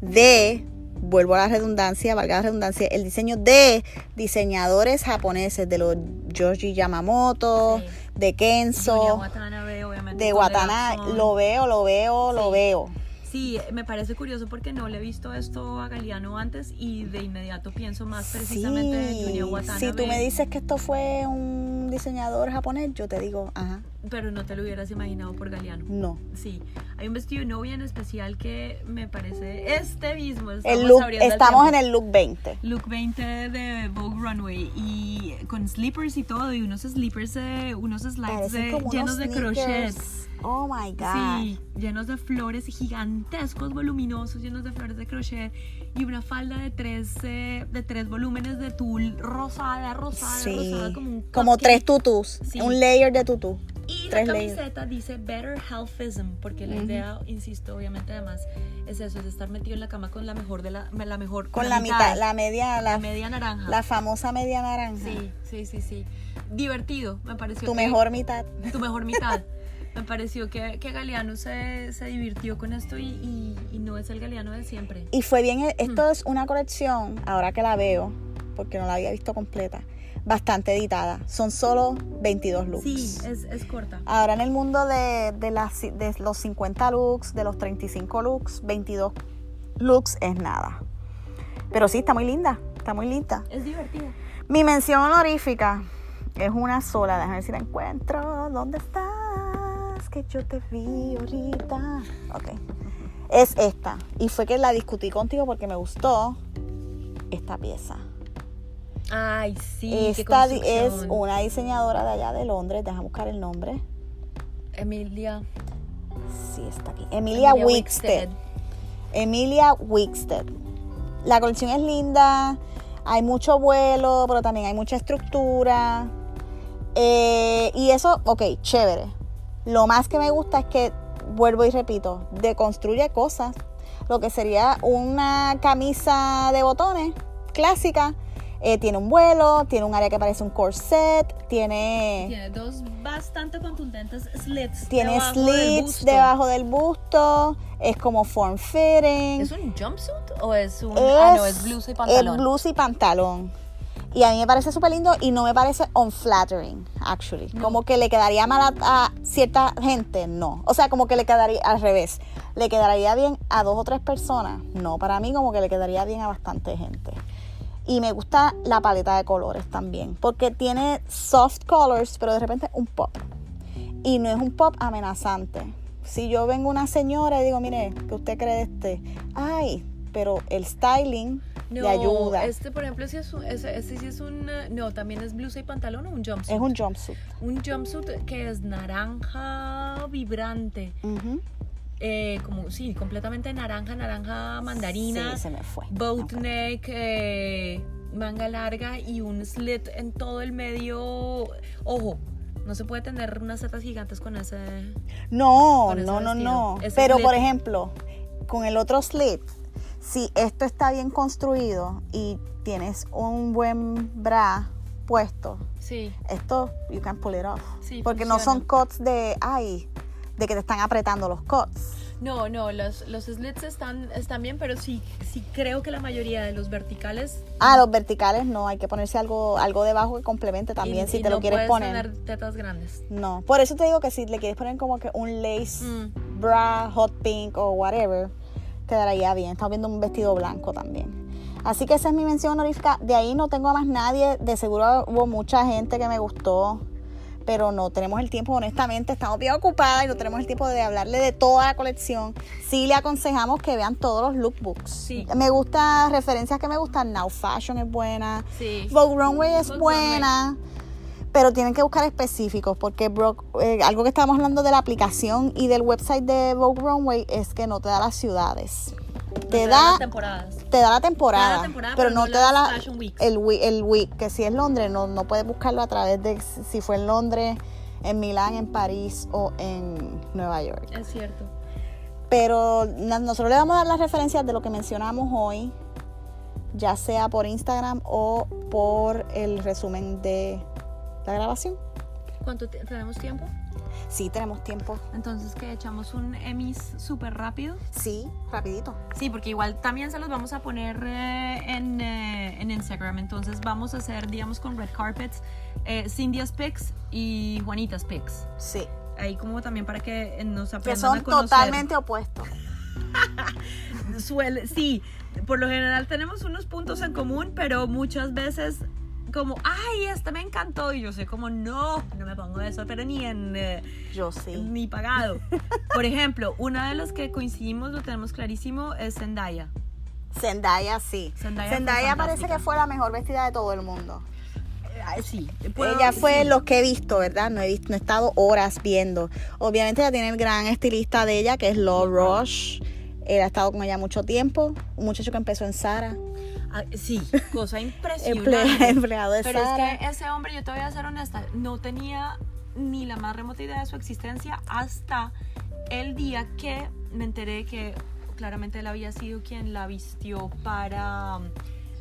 de, vuelvo a la redundancia, valga la redundancia, el diseño de diseñadores japoneses, de los Yoshi Yamamoto, Sí. de Kenzo, Watanabe, de Watanabe, lo veo, lo veo, lo veo. Sí, me parece curioso porque no le he visto esto a Galeano antes y de inmediato pienso más precisamente en Junya Watanabe. si tú me dices que esto fue un diseñador japonés, yo te digo, ajá, Pero no te lo hubieras imaginado por Galeano. no. Sí, hay un vestido de novia en especial que me parece este mismo. Estamos, El look, el estamos en el look 20. Look 20 de Vogue Runway y con slippers y todo y unos slippers, eh, unos slides de- llenos de crochet. Oh my God. Sí, llenos de flores gigantescos, voluminosos, llenos de flores de crochet y una falda de tres, eh, de tres volúmenes de tul rosada, rosada, Sí. rosada, como un Como tres tutus. Sí. Un layer de tutú. Y tres la layers. camiseta dice Better Healthism, porque la idea, insisto, obviamente además es eso, es estar metido en la cama con la mejor de la, la mejor Con la mitad, la media, la, la media naranja. la famosa media naranja. Sí, sí, sí, sí. Divertido, me pareció. Tu que- mejor mitad. tu mejor mitad. [laughs] Me pareció que, que Galeano se, se divirtió con esto y, y- y no es el Galeano de siempre. Y fue bien, esto Mm. es una colección, ahora que la veo, porque no la había visto completa, bastante editada. Son solo 22 looks. Sí, es, es corta. Ahora en el mundo de, de, las, de los 50 looks, de los 35 looks, 22 looks es nada. Pero sí, está muy linda, está muy linda. Es divertida. Mi mención honorífica es una sola, déjame ver si la encuentro. ¿Dónde estás? Que yo te vi ahorita. Ok. Es esta. Y fue que la discutí contigo porque me gustó esta pieza. Ay, sí. esta es una diseñadora de allá de Londres. Déjame buscar el nombre. Emilia. Sí, está aquí. Emilia, Wickstead. Emilia Wickstead. La colección es linda, hay mucho vuelo, pero también hay mucha estructura. Eh, y eso, ok, chévere. Lo más que me gusta es que, vuelvo y repito, deconstruye cosas. Lo que sería una camisa de botones clásica. eh, tiene un vuelo, tiene un área que parece un corset, tiene, Tiene dos bastante contundentes slits. tiene debajo del slits busto. debajo del busto, es como form fitting. ¿Es un jumpsuit o es un.? ah, no, es blusa y pantalón. Es blusa y pantalón. Y a mí me parece súper lindo y no me parece unflattering, actually. Como que le quedaría mal a, a cierta gente, no. O sea, como que le quedaría al revés. Le quedaría bien a dos o tres personas, no. Para mí, como que le quedaría bien a bastante gente. Y me gusta la paleta de colores también, porque tiene soft colors, pero de repente un pop. Y no es un pop amenazante. Si yo vengo una señora y digo, mire, ¿qué usted cree de este? Ay, pero el styling No, le ayuda. Este, por ejemplo, sí es ese sí es un. eh, No, también es blusa y pantalón o un jumpsuit. Es un jumpsuit. un jumpsuit que es naranja vibrante. Eh, como, sí, completamente naranja, naranja mandarina. Sí, se me fue. boat Ok. neck, eh, manga larga y un slit en todo el medio. Ojo, no se puede tener unas setas gigantes con ese. No, con ese no, no, no. Pero slit. por ejemplo, con el otro slit, si esto está bien construido y tienes un buen bra puesto, Sí, esto you can pull it off. Sí, Porque no son cuts de ay, de que te están apretando los cuts. no, no, los, los slits están, están bien, pero sí, sí creo que la mayoría de los verticales. Ah, los verticales no, hay que ponerse algo algo debajo que complemente también y- si y te lo no quieres puedes poner. tener tetas grandes. No, por eso te digo que si le quieres poner como que un lace Mm. bra, hot pink o whatever, quedaría bien. Estamos viendo un vestido blanco también. Así que esa es mi mención honorífica. De ahí no tengo a más nadie. De seguro hubo mucha gente que me gustó. Pero no tenemos el tiempo, honestamente, estamos bien ocupadas y no tenemos el tiempo de hablarle de toda la colección. Sí le aconsejamos que vean todos los lookbooks. Sí. Me gusta, referencias que me gustan, Now Fashion es buena, Sí. Vogue Runway es Vogue buena, pero tienen que buscar específicos porque Bro- eh, algo que estábamos hablando de la aplicación y del website de Vogue Runway es que no te da las ciudades. Te da, las temporadas. te da la temporada, Te da la temporada, pero, pero no no te da la, el, week, el week, que si es Londres, no, no puedes buscarlo a través de si fue en Londres, en Milán, en París o en Nueva York. Es cierto. Pero nosotros le vamos a dar las referencias de lo que mencionamos hoy, ya sea por Instagram o por el resumen de la grabación. ¿Cuánto te- tenemos tiempo? Sí, tenemos tiempo. Entonces, que echamos un emis súper rápido. Sí, rapidito. Sí, porque igual también se los vamos a poner eh, en, eh, en Instagram. Entonces vamos a hacer, digamos, con Red Carpets, eh, Cindy's Pics y Juanita's Pics. Sí. Ahí como también para que eh, nos Que aprendan a son conocer. totalmente opuestos. [laughs] Suele, sí, por lo general tenemos unos puntos en común, pero muchas veces como, ay, este me encantó. Y yo sé como, no, no me pongo eso, pero ni en... eh, Yo sí. ni pagado. [laughs] Por ejemplo, una de las que coincidimos, lo tenemos clarísimo, es Zendaya. Zendaya sí. Zendaya Zendaya, parece que fue la mejor vestida de todo el mundo. Sí, ella fue sí. lo que he visto, ¿verdad? No he visto, no he estado horas viendo. Obviamente ella tiene el gran estilista de ella, que es Law Rush. Él ha estado con ella mucho tiempo. Un muchacho que empezó en Sara. Ah, sí, cosa impresionante. [laughs] empleado de Pero es Sara. que ese hombre, yo te voy a ser honesta, no tenía ni la más remota idea de su existencia hasta el día que me enteré que claramente él había sido quien la vistió para um,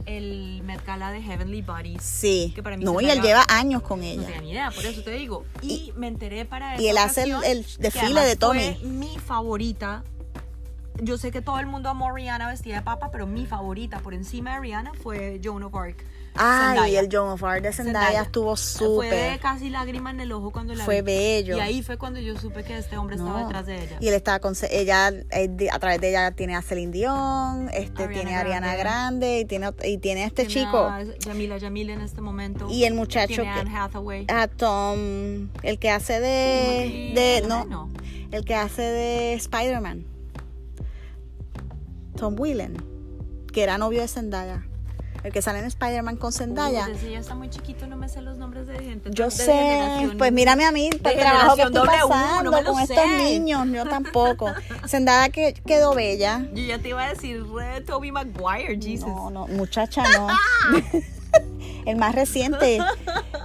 el Met Gala de Heavenly Bodies. Sí. que para mí No, y él lleva años con No ella. tenía ni idea, por eso te digo. Y, me enteré para y esa él hace el- el desfile de Tommy. Fue mi favorita. Yo sé que todo el mundo amó a Rihanna vestida de papa, pero mi favorita por encima de Rihanna fue Joan of Arc. Ay, Zendaya. el Joan of Arc de Zendaya, Zendaya. estuvo Fue de súper. casi lágrima en el ojo cuando la Fue vi. bello. Y ahí fue cuando yo supe que este hombre estaba No. detrás de ella. Y él estaba con ella, eh, a través de ella tiene a Celine Dion, este, Ariana tiene a Ariana Grande. Grande y tiene, y tiene a este Tiene chico, a Yamila Yamil en este momento. Y el muchacho Tiene a que- Anne Hathaway. a Tom, el que hace de, de no, Chalamet, el que hace de Spider-Man, Tom Whelan, que era novio de Zendaya, el que sale en Spider-Man con Zendaya. Uy, ese ya está muy chiquito, no me sé los nombres de gente. Yo de sé, pues mírame a mí, el de trabajo que estoy pasando no con sé. estos niños, yo [laughs] tampoco. Zendaya que quedó bella. Yo ya te iba a decir eh, Toby Maguire, Jesus. No, no, muchacha, no. [laughs] [laughs] El más reciente.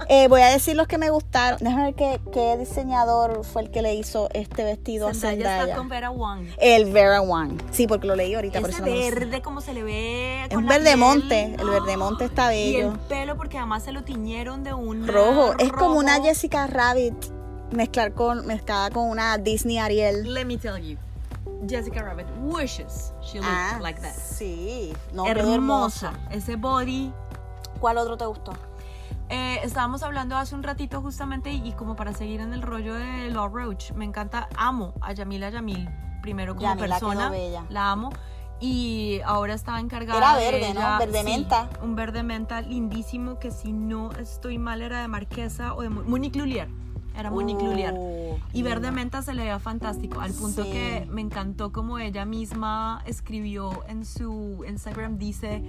Eh, voy a decir los que me gustaron. Déjame ver qué, qué diseñador fue el que le hizo este vestido a Zendaya Zendaya. está con Vera Wang. El Vera One. Sí, porque lo leí ahorita. no sé. verde, como se le ve. Es con un la verde piel. monte. El verde monte está Y bello. el pelo, porque además se lo tiñeron de un Rojo. Es como una. Jessica Rabbit mezclar con, mezclada con una Disney Ariel. Let me tell you. Jessica Rabbit wishes she looked Ah, like that. sí. No, Hermosa. Ese body. ¿Cuál otro te gustó? Eh, estábamos hablando hace un ratito justamente y, y como para seguir en el rollo de Law Roach, me encanta, amo a Yamila Yamil, primero como Yamila persona, bella. la amo y ahora estaba encargada Era de verde, ¿no? ella- Verde sí, menta. un verde menta lindísimo que si no estoy mal era de Marquesa o de Mo- Monique Lulier, era Monique Lulier. Uh, Y verde menta se le veía fantástico, al punto Sí. que me encantó como ella misma escribió en su Instagram, dice,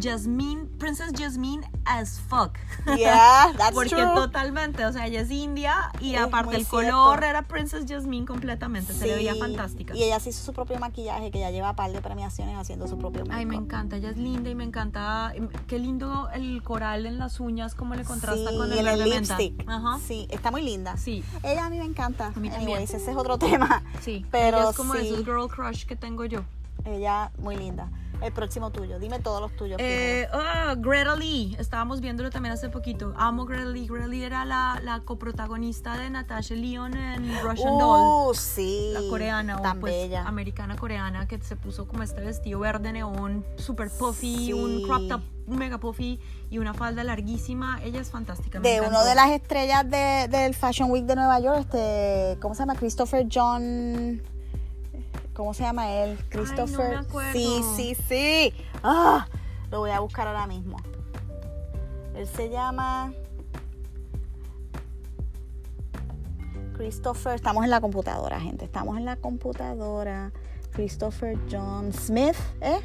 Jasmine, Princess Jasmine as fuck. Yeah, [laughs] that's Porque true. totalmente, o sea, ella es india y Es aparte el cierto. color era Princess Jasmine completamente, se le veía fantástica. Y ella se hizo su propio maquillaje, que ya lleva un par de premiaciones haciendo su propio Ay, me encanta, ella es linda y me encanta, qué lindo el coral en las uñas, cómo le contrasta sí, con el el verde menta. lipstick. Ajá. Sí, está muy linda. Sí, Ella a mí me encanta. A mí también. Anyways, ese es otro [laughs] tema. sí, Pero ella es como sí. esos girl crush que tengo yo. Ella muy linda. El próximo tuyo. Dime todos los tuyos. Eh, ah, Greta Lee, estábamos viéndolo también hace poquito. Amo Greta Lee. Greta Lee era la, la coprotagonista de Natasha Lyonne en Russian primero. Doll. Uh, sí. La coreana o Tan pues bella. americana coreana que se puso como este vestido verde neón, super puffy, Sí. un crop top mega puffy y una falda larguísima. Ella es fantástica. de uno de las estrellas de- del Fashion Week de Nueva York, este, ¿cómo se llama? Christopher John. ¿Cómo se llama él? Christopher. acuerdo. Sí, sí, sí. Ah, lo voy a buscar ahora mismo. Él se llama. Christopher. Estamos en la computadora, gente. Estamos en la computadora. Christopher John Smith, ¿eh?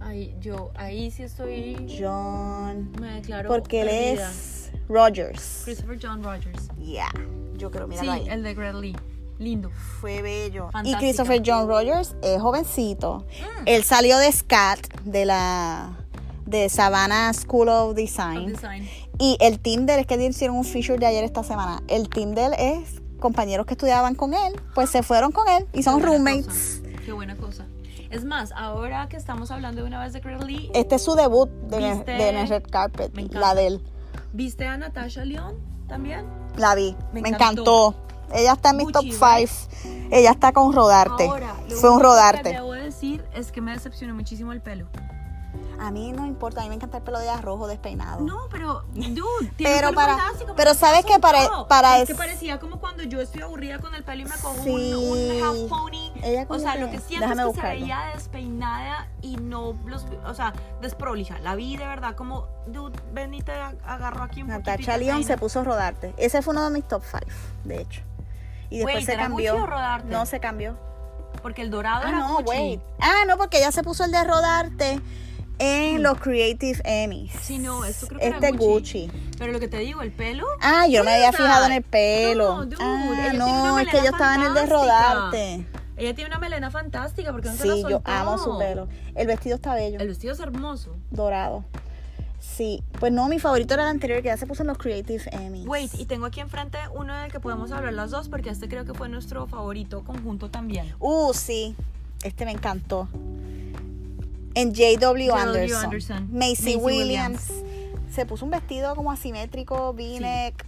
Ahí, yo, ahí sí estoy. John. Me declaro. Porque él es Rogers. Christopher John Rogers. Yeah. Yo creo, Sí, míralo ahí. el de Greg Lee. Lindo. Fue bello. Y Fantástica. Christopher John Rogers es jovencito. Mm. Él salió de SCAT, de la de Savannah School of Design. Of design. Y el team de él, es que hicieron un feature de ayer esta semana. El team de él es compañeros que estudiaban con él, pues se fueron con él y son Qué roommates. cosa, Qué buena cosa. Es más, ahora que estamos hablando de una vez de Lee, Este es su debut de, ¿Viste? de red carpet, Me la de él. ¿viste a Natasha León también? La vi, Me me, encantó. encantó. Ella está en mis top Gucci, 5. Ella está con rodarte. Ahora, lo Fue un único que rodarte. debo decir es que me decepcionó muchísimo el pelo. A mí no importa, a mí me encanta el pelo de rojo despeinado. No, pero, dude, [laughs] tiene Pero para- fantástico, pero ¿por ¿sabes qué? Para- para es es- que parecía como cuando yo estoy aburrida con el pelo y me cojo Sí. un, un half pony. Ella O sea, que- lo que siento es que buscarlo. se veía despeinada y no los, o sea, desprolija. La vi de verdad como, dude, ven y te agarro aquí un Natasha peino. se puso rodarte. Ese fue uno de mis top 5, de hecho. Y después Wait, se ¿era cambió. No se cambió. Porque el dorado Ah, era no, wait. Ah, no, porque ella se puso el de rodarte en los Creative Emmys. Sí, no, esto creo que era Este Gucci. Gucci. Pero lo que te digo, el pelo. Ah, yo me había fijado en el pelo. No, dude, ah, no, es que yo estaba en el de rodarte. Ella tiene una melena fantástica porque no se la Sí, yo soltó. amo su pelo. El vestido está bello, El vestido es hermoso. dorado. Sí, pues no, mi favorito era el anterior que ya se puso en los Creative Emmys. Wait, y tengo aquí enfrente uno del que podemos hablar las dos porque este creo que fue nuestro favorito conjunto también. Uh, sí. Este me encantó. En J.W. Anderson. Anderson. Macy, Macy Williams. Se puso un vestido como asimétrico, v-neck,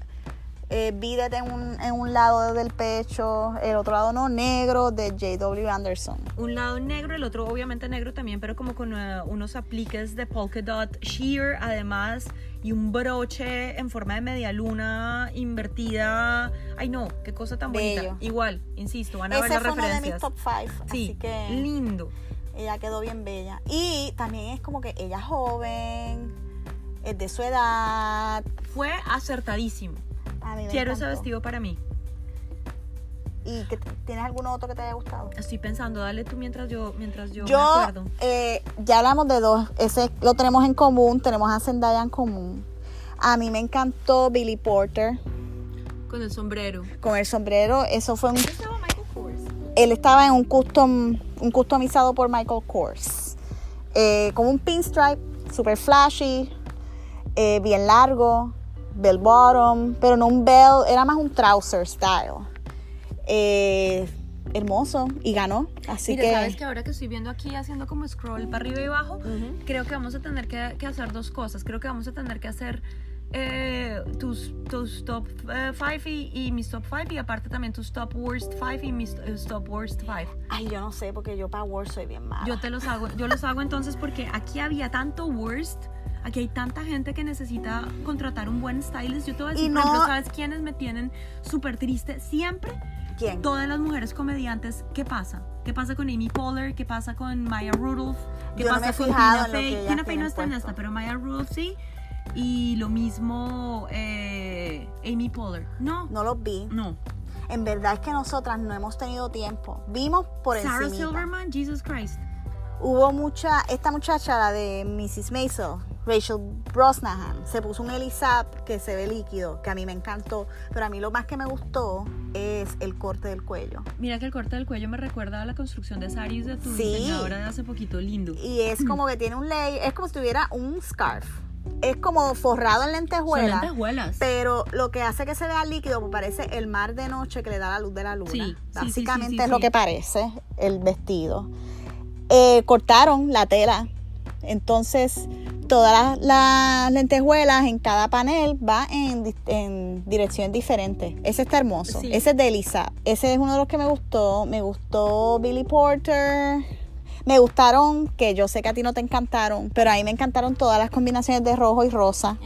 eh, beaded en un, en un lado del pecho, el otro lado no, negro, de J.W. Anderson. Un lado negro, el otro obviamente negro también, pero como con eh, unos apliques de polka dot sheer además y un broche en forma de media luna invertida. Ay no, qué cosa tan bonita. Bello. Igual, insisto, van a ver Ese las fue uno de mis referencias. top 5. sí, Así que lindo. Ella quedó bien bella. Y también es como que ella es joven, es de su edad. Fue acertadísimo. A mí me Quiero ese vestido para mí. ¿Y que, tienes alguno otro que te haya gustado? Estoy pensando, dale tú mientras yo, mientras yo, Yo, me acuerdo. eh, ya hablamos de dos, ese lo tenemos en común, tenemos a Zendaya en común. A mí me encantó Billy Porter Con el sombrero. con el sombrero, eso fue un. Él estaba en un custom, un customizado por Michael Kors, eh, con un pinstripe, super flashy, eh, bien largo, bell bottom, pero no un bell, era más un trouser style. Eh, hermoso y ganó, así Mira, que sabes que ahora que estoy viendo aquí haciendo como scroll para arriba y abajo, creo que vamos a tener que, que hacer dos cosas. Creo que vamos a tener que hacer eh, tus, tus top 5 y, y mis top 5 y aparte también tus top worst 5 y mis eh, top worst 5. Ay, yo no sé, porque yo para Word soy bien mala. Yo te los hago, yo los hago entonces porque aquí había tanto worst. Aquí hay tanta gente que necesita contratar un buen stylist. Yo te voy a decir, Y por ejemplo, no- ¿sabes quiénes me tienen súper triste? Siempre ¿Quién? todas las mujeres comediantes, ¿qué pasa? ¿Qué pasa con Amy Poehler? ¿Qué pasa con Maya Rudolph? ¿Qué Yo no pasa he con Tina Fey? Tina Fey no está en esta, pero Maya Rudolph sí. Y lo mismo eh, Amy Poehler. No, No los vi. no. En verdad es que nosotras no hemos tenido tiempo. Vimos por Sarah encima. Silverman, Jesus Christ. Hubo mucha, esta muchacha, la de Mrs. Maisel, Rachel Brosnahan, se puso un Elisab que se ve líquido, que a mí me encantó, pero a mí lo más que me gustó es el corte del cuello. Mira que el corte del cuello me recuerda a la construcción de Saris de tu Sí. diseñadora de hace poquito. Lindo. Y es como que tiene un ley, es como si tuviera un scarf. Es como forrado en Son lentejuela. lentejuelas. Pero lo que hace que se vea líquido pues parece el mar de noche que le da la luz de la luna. Sí, Básicamente sí, sí, es lo que parece el vestido. Eh, cortaron la tela. Entonces, todas las, las lentejuelas en cada panel va en, di- en direcciones diferentes. Ese está hermoso. Ese es de Elisa. Ese es uno de los que me gustó. Me gustó Billy Porter. Me gustaron, que yo sé que a ti no te encantaron, pero a mí me encantaron todas las combinaciones de rojo y rosa.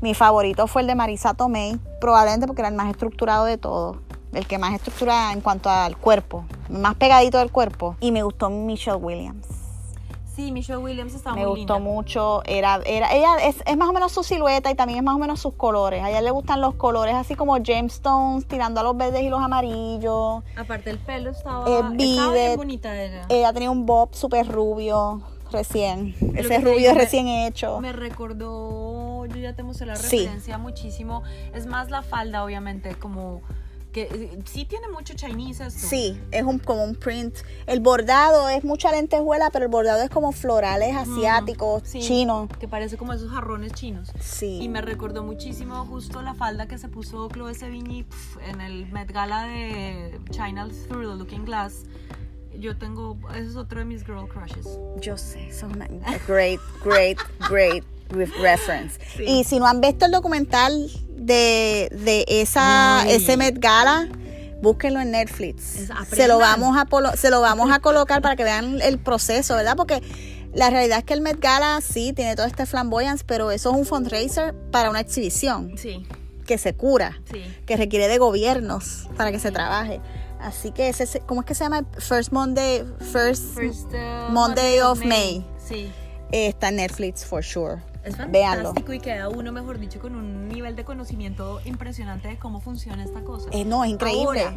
Mi favorito fue el de Marisa Tomei, probablemente porque era el más estructurado de todos. el que más estructura en cuanto al cuerpo, más pegadito del cuerpo. Y me gustó Michelle Williams. Sí, Michelle Williams está me muy gustó linda. mucho. Era, era, ella es, es más o menos su silueta y también es más o menos sus colores. A ella le gustan los colores así como Jamestones, tirando a los verdes y los amarillos. Aparte el pelo estaba, Eh, estaba bien bonita ella. Ella tenía un bob súper rubio, recién. Ese rubio es me- recién hecho. Me recordó, yo ya te mostré la Sí. referencia muchísimo. Es más la falda, obviamente, como que eh, sí tiene mucho Chinese esto. Sí, es un, como un print. El bordado es mucha lentejuela, pero el bordado es como florales asiáticos, Sí, chinos. Que parece como esos jarrones chinos. Sí. Y me recordó muchísimo justo la falda que se puso Chloe Sevigny pf, en el Met Gala de China Through the Looking Glass. Yo tengo, ese es otro de mis girl crushes. Yo sé, son una great, great, great re- reference. [laughs] Sí. Y si no han visto el documental de, de esa, Ay. ese Met Gala, búsquenlo en Netflix. Se lo, vamos a polo- se lo vamos a colocar para que vean el proceso, ¿verdad? Porque la realidad es que el Met Gala sí tiene todo este flamboyance, pero eso es un fundraiser para una exhibición Sí, que se cura. sí. que requiere de gobiernos para que se trabaje. Así que ese, ¿cómo es que se llama? First Monday, First, First, uh, Monday of May. Sí. eh, está en Netflix for sure. Es Véanlo. fantástico y queda uno, mejor dicho, con un nivel de conocimiento impresionante de cómo funciona esta cosa. Eh, no, es increíble. Ahora,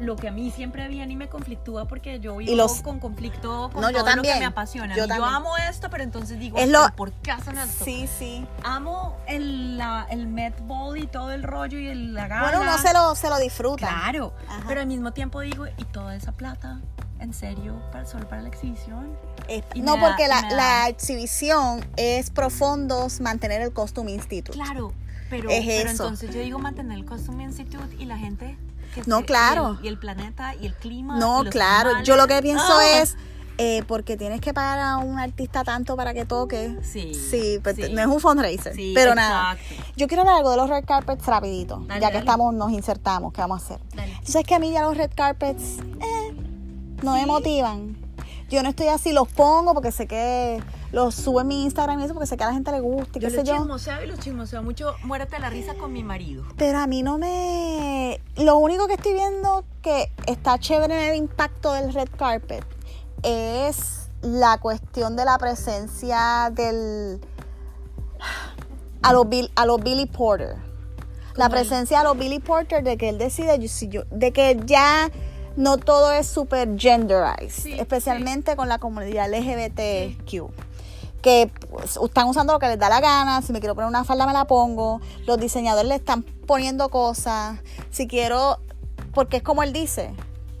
lo que a mí siempre viene y me conflictúa porque yo vivo los- con conflicto con No, yo todo lo también. que me apasiona. Yo Y también. amo esto, pero entonces digo, Es "¿Pero lo- ¿por qué hacen esto? sí, sí. Amo el, la, el Met Ball y todo el rollo y el, la gala. Bueno, uno se lo, se lo disfruta. Claro, Ajá. pero al mismo tiempo digo, ¿y toda esa plata? ¿En serio? ¿Para, ¿Solo para la exhibición? Eh, Y no, da- porque la, me da- la exhibición es profundos mantener el Costume Institute. Claro, pero, Es pero eso. entonces yo digo mantener el Costume Institute y la gente que No, se- claro. Y el, y el planeta y el clima. No, claro. animales. Yo lo que pienso ¡Ah! es, eh, porque tienes que pagar a un artista tanto para que toque. Sí, Sí, pues sí. no es un fundraiser. Sí, pero nada. Yo quiero hablar algo de los red carpets rapidito, Dale, ya que dale. estamos, nos insertamos, ¿qué vamos a hacer? Dale. Tú sabes que a mí ya los red carpets eh, no me motivan. Yo no estoy así, los pongo porque sé que los subo en mi Instagram y eso porque sé que a la gente le gusta y Yo qué los sé yo. chismoseo y los chismoseo mucho. Muérete la risa con mi marido. Pero a mí no me... Lo único que estoy viendo que está chévere en el impacto del red carpet es la cuestión de la presencia del... A los, Bill- a los Billy Porter. La presencia a los Billy Porter de que él decide, yo- si yo- de que ya no todo es super genderized, Sí, especialmente con la comunidad LGBTQ que pues, están usando lo que les da la gana. Si me quiero poner una falda, me la pongo. Los diseñadores le están poniendo cosas. Si quiero, porque es como él dice,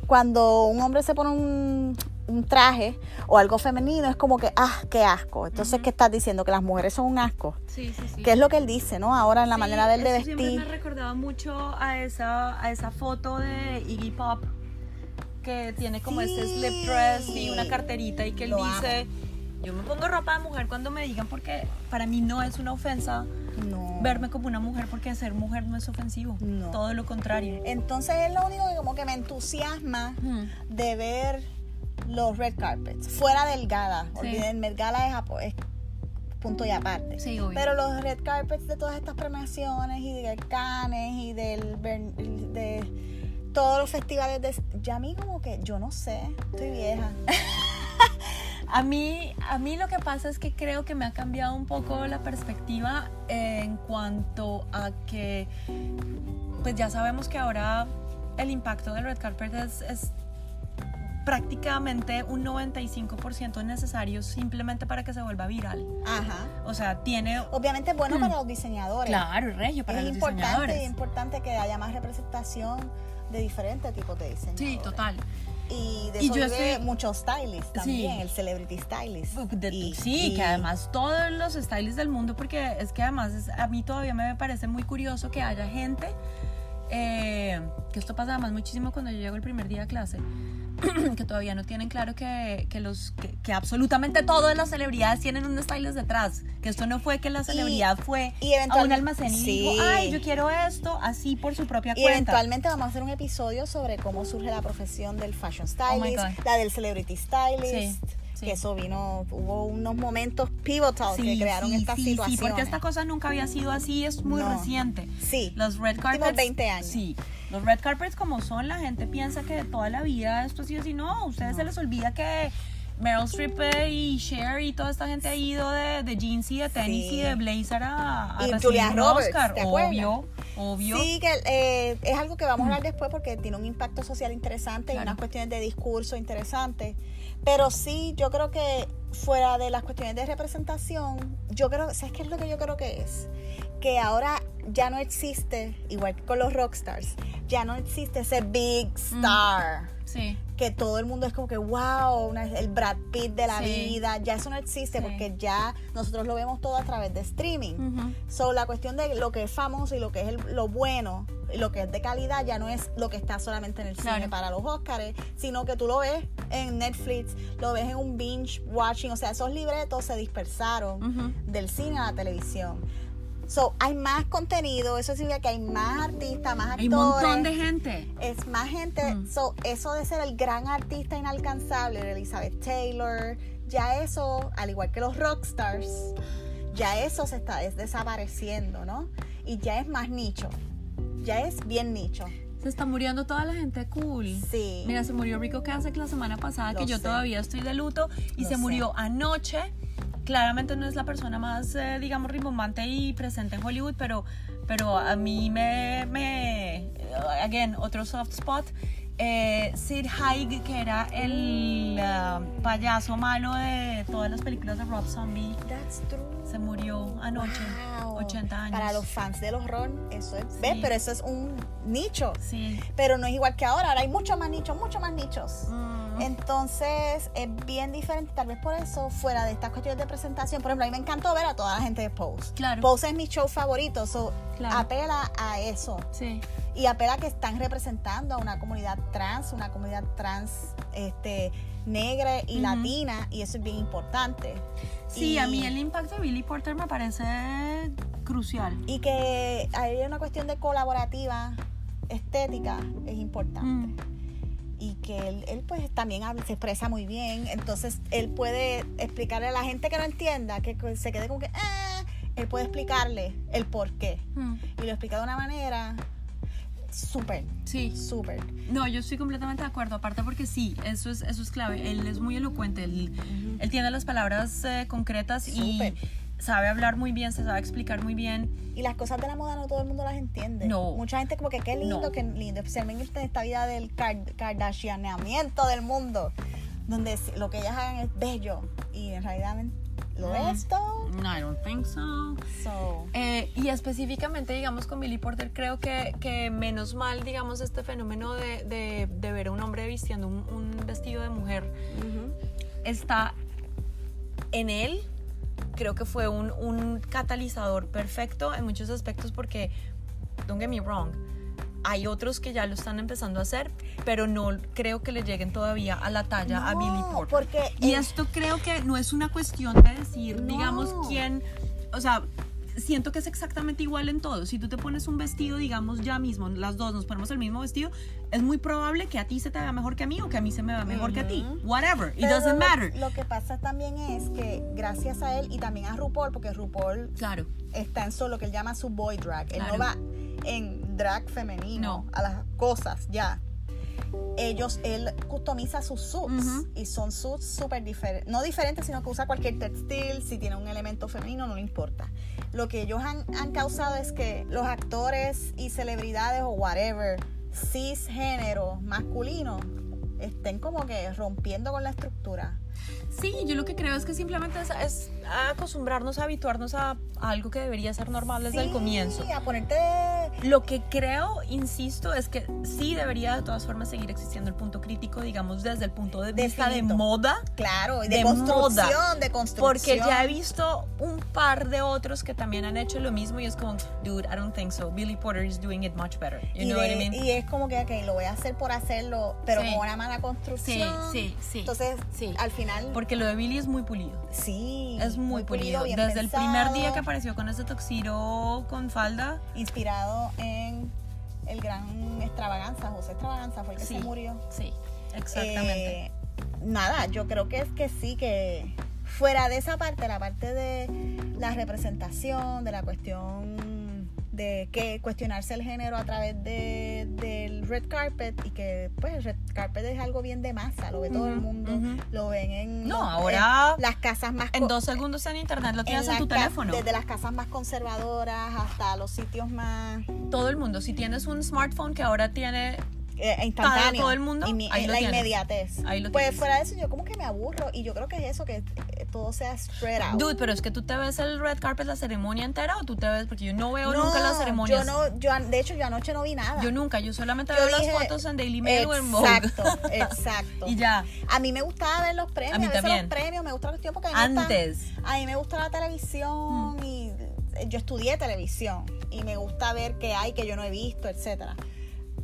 cuando un hombre se pone un, un traje o algo femenino, es como que, ah, qué asco. Entonces, ¿qué estás diciendo? Que las mujeres son un asco. Sí, sí, sí. Que es lo que él dice, ¿no? Ahora en la Sí, manera de él de eso Siempre me vestir. recordaba mucho a esa, a esa foto de Iggy Pop que tiene como Sí. este slip dress y una carterita y que él Lo dice, yo me pongo ropa de mujer cuando me digan porque para mí no es una ofensa No. verme como una mujer porque ser mujer no es ofensivo, No. todo lo contrario. Entonces es lo único que como que me entusiasma de ver los red carpets. Fuera del gala. Sí. Olviden, el gala es, punto y aparte. Sí. Pero los red carpets de todas estas premiaciones y de Cannes y del de todos los festivales de ya a mí como que yo no sé, estoy vieja. [laughs] A mí, a mí lo que pasa es que creo que me ha cambiado un poco la perspectiva en cuanto a que, pues ya sabemos que ahora el impacto del red carpet es, es prácticamente un 95% necesario simplemente para que se vuelva viral. Ajá. O sea, tiene... Obviamente es bueno para los diseñadores. Claro, regio para es los importante, diseñadores. es importante que haya más representación de diferentes tipos de diseñadores. Sí, total. Y de Y yo muchos stylists también, Sí. el celebrity stylist. De- Y- sí, y- que además todos los stylists del mundo, porque es que además es- a mí todavía me parece muy curioso que haya gente, eh, que esto pasa además muchísimo cuando yo llego el primer día a clase, [clears throat] que todavía no tienen claro que, que los, que, que absolutamente todas las celebridades tienen un stylist detrás, que esto no fue que la celebridad fue y a un almacén y Sí. dijo, ay, yo quiero esto, así por su propia Y cuenta. eventualmente vamos a hacer un episodio sobre cómo surge la profesión del fashion Oh stylist, la del celebrity stylist. Sí. Sí. Que eso vino, hubo unos momentos pivotal que crearon esta situación. Sí, porque esta cosa nunca había sido así, es muy No. reciente. Sí. Los red carpets. 20 años. Sí. Los red carpets como son, la gente piensa que de toda la vida esto ha sido así. No, a ustedes se les olvida que Meryl Streep eh, y Cher y toda esta gente ha ido de, de jeans y de tenis Sí. y de blazer a, a Y Julia Roberts, Oscar. Obvio, obvio. Sí, que eh, es algo que vamos a hablar después porque tiene un impacto social interesante y unas cuestiones de discurso interesantes. Pero sí, yo creo que fuera de las cuestiones de representación, yo creo, ¿sabes qué es lo que yo creo que es? Que ahora ya no existe, igual que con los rockstars, ya no existe ese big Mm. Sí. que todo el mundo es como que wow, una- el Brad Pitt de la Sí. vida, ya eso no existe Sí. porque ya nosotros lo vemos todo a través de streaming. Ujú. So, la cuestión de lo que es famoso y lo que es el- lo bueno y lo que es de calidad ya no es lo que está solamente en el Claro. cine para los Oscars, sino que tú lo ves en Netflix, lo ves en un binge watching, o sea, esos libretos se dispersaron del cine a la televisión. So, hay más contenido, eso significa que hay más artistas, más actores Hay un montón de gente. es más gente. Mm. So, eso de ser el gran artista inalcanzable de Elizabeth Taylor, ya eso, al igual que los rockstars, ya eso se está es desapareciendo, ¿no? Y ya es más nicho. Ya es bien nicho. Se está muriendo toda la gente cool. Sí. Mira, se murió Rico Kasek la semana pasada, Lo que yo sé. todavía estoy de luto, y Lo se sé. murió anoche. Claramente no es la persona más, eh, digamos, rimbombante y presente en Hollywood, pero, pero a mí me, me, again, otro soft spot. Eh, Sid Haig, que era el ah, payaso malo de todas las películas de Rob Zombie, That's true. se murió anoche, Wow. 80 años. Para los fans del horror, eso es. ¿Ves? Sí. Pero eso es un nicho. Sí. Pero no es igual que ahora. Ahora hay muchos más nichos, muchos más nichos. Mm. Entonces es bien diferente, tal vez por eso, fuera de estas cuestiones de presentación. Por ejemplo, a mí me encantó ver a toda la gente de Pose. Claro. Pose es mi show favorito, so Claro. apela a eso. Sí. Y apela a que están representando a una comunidad trans, una comunidad trans este, negra y Ujú. latina, y eso es bien importante. Sí, Y- a mí el impacto de Billy Porter me parece crucial. Y que hay una cuestión de colaborativa estética es importante. Mm. Y que él, él, pues también habla- se expresa muy bien, entonces él puede explicarle a la gente que no entienda, que se quede como que, ah, él puede explicarle el por qué Mm. y lo explica de una manera súper, Sí. súper. No, yo estoy completamente de acuerdo, aparte porque sí, eso es, eso es clave. Él es muy elocuente, él, él tiene las palabras eh, concretas y sabe hablar muy bien, se sabe explicar muy bien. Y las cosas de la moda no todo el mundo las entiende. No. Mucha gente como que qué lindo, No. qué lindo, especialmente en esta vida del kardashianeamiento del mundo, donde lo que ellas hagan es bello y en realidad lo Mm. es todo. No, I don't think so. So, Eh, y específicamente, digamos, con Billy Porter, creo que, que menos mal, digamos, este fenómeno de, de- de ver a un hombre vistiendo un, un vestido de mujer está en él. Creo que fue un, un catalizador perfecto en muchos aspectos porque, don't get me wrong, hay otros que ya lo están empezando a hacer, pero no creo que le lleguen todavía a la talla a Billy Porter. porque y esto creo que no es una cuestión de decir, No. digamos, quién, o sea, siento que es exactamente igual en todo. Si tú te pones un vestido, digamos, ya mismo, las dos nos ponemos el mismo vestido, es muy probable que a ti se te vea mejor que a mí o que a mí se me vea mejor que a ti. Whatever, it Pero doesn't lo- matter. Lo que pasa también es que gracias a él y también a RuPaul, porque RuPaul Claro. está en solo lo que él llama su boy drag. Él no Claro. va en drag femenino No. a las cosas ya. Ellos, él customiza sus suits y son suits súper diferentes. No diferentes, sino que usa cualquier textil. Si tiene un elemento femenino, no le importa. Lo que ellos han, han causado es que los actores y celebridades o whatever, cisgénero, masculino, estén como que rompiendo con la estructura. Sí, yo lo que creo es que simplemente es, es acostumbrarnos, a habituarnos a, a algo que debería ser normal desde el Sí, comienzo. a ponerte Lo que creo, insisto, es que sí debería de todas formas seguir existiendo el punto crítico, digamos, desde el punto de vista de moda. Claro, de, de construcción, moda. de construcción. Porque ya he visto un par de otros que también han hecho lo mismo y es como, dude, I don't think so. Billy Porter is doing it much better. You y, know de- what I mean? y es como que, ok, lo voy a hacer por hacerlo, pero Sí. con una mala construcción. Sí, sí, sí. Entonces, Sí. al final, Porque lo de Billy es muy pulido. sí. Es muy, pulido. Desde el primer día que apareció con ese toxiro con falda. Inspirado en el gran extravaganza, José Extravaganza fue el que Sí. se murió. Sí, exactamente. Eh, nada, yo creo que es que sí, que fuera de esa parte, la parte de la representación, de la cuestión de que cuestionarse el género a través de, del red carpet y que pues el red carpet es algo bien de masa, lo ve todo el mundo, lo ven en, No, los- ahora en las casas más En dos segundos en internet lo tienes en, tu teléfono. Desde las casas más conservadoras hasta los sitios más Todo el mundo. Si tienes un smartphone que ahora tiene eh, instantáneo. todo el mundo, ahí eh, lo la tienes. inmediatez. Ahí lo pues tienes. fuera de eso, yo como que me aburro y yo creo que es eso, que eh, todo sea spread out. Dude, pero es que tú te ves el red carpet, la ceremonia entera, o tú te ves, porque yo no veo No, nunca las ceremonias. Yo no, yo, de hecho, yo anoche no vi nada. Yo nunca, yo solamente Yo veo dije- las fotos en Daily Mail o en Vogue. Exacto, [laughs] exacto. y ya, A mí me gustaba ver los premios. A mí veces también. los premios, me gusta la cuestión porque a mí me gusta- antes. a mí me gusta la televisión Mm. y yo estudié televisión y me gusta ver qué hay que yo no he visto, etcétera.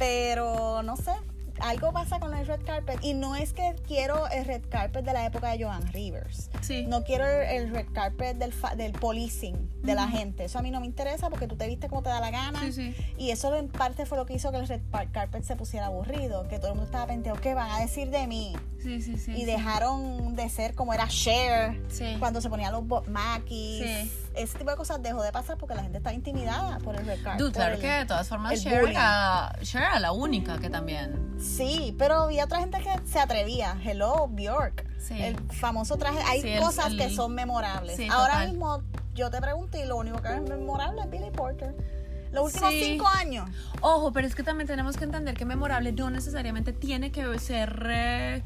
Pero no sé, algo pasa con el red carpet y no es que quiero el red carpet de la época de Joan Rivers. Sí. No quiero el red carpet del, fa- del policing de la gente. Eso a mí no me interesa porque tú te viste como te da la gana. Sí, sí. Y eso en parte fue lo que hizo que el red carpet se pusiera aburrido, que todo el mundo estaba pendiente, ¿qué van a decir de mí? Sí, sí, sí. y dejaron de ser como era Cher Sí. cuando se ponían los. Sí. Ese tipo de cosas dejó de pasar porque la gente está intimidada por el carpet. Dude, claro que de todas formas Cher era, Cher era la única que también. Sí, pero había otra gente que se atrevía. Hello, Bjork. Sí. El famoso traje. Hay Sí, el- cosas el- que son memorables. Sí, Ahora total. mismo yo te pregunto y lo único que es memorable es Billy Porter. Los últimos Sí. cinco años. Ojo, pero es que también tenemos que entender que memorable no necesariamente tiene que ser eh,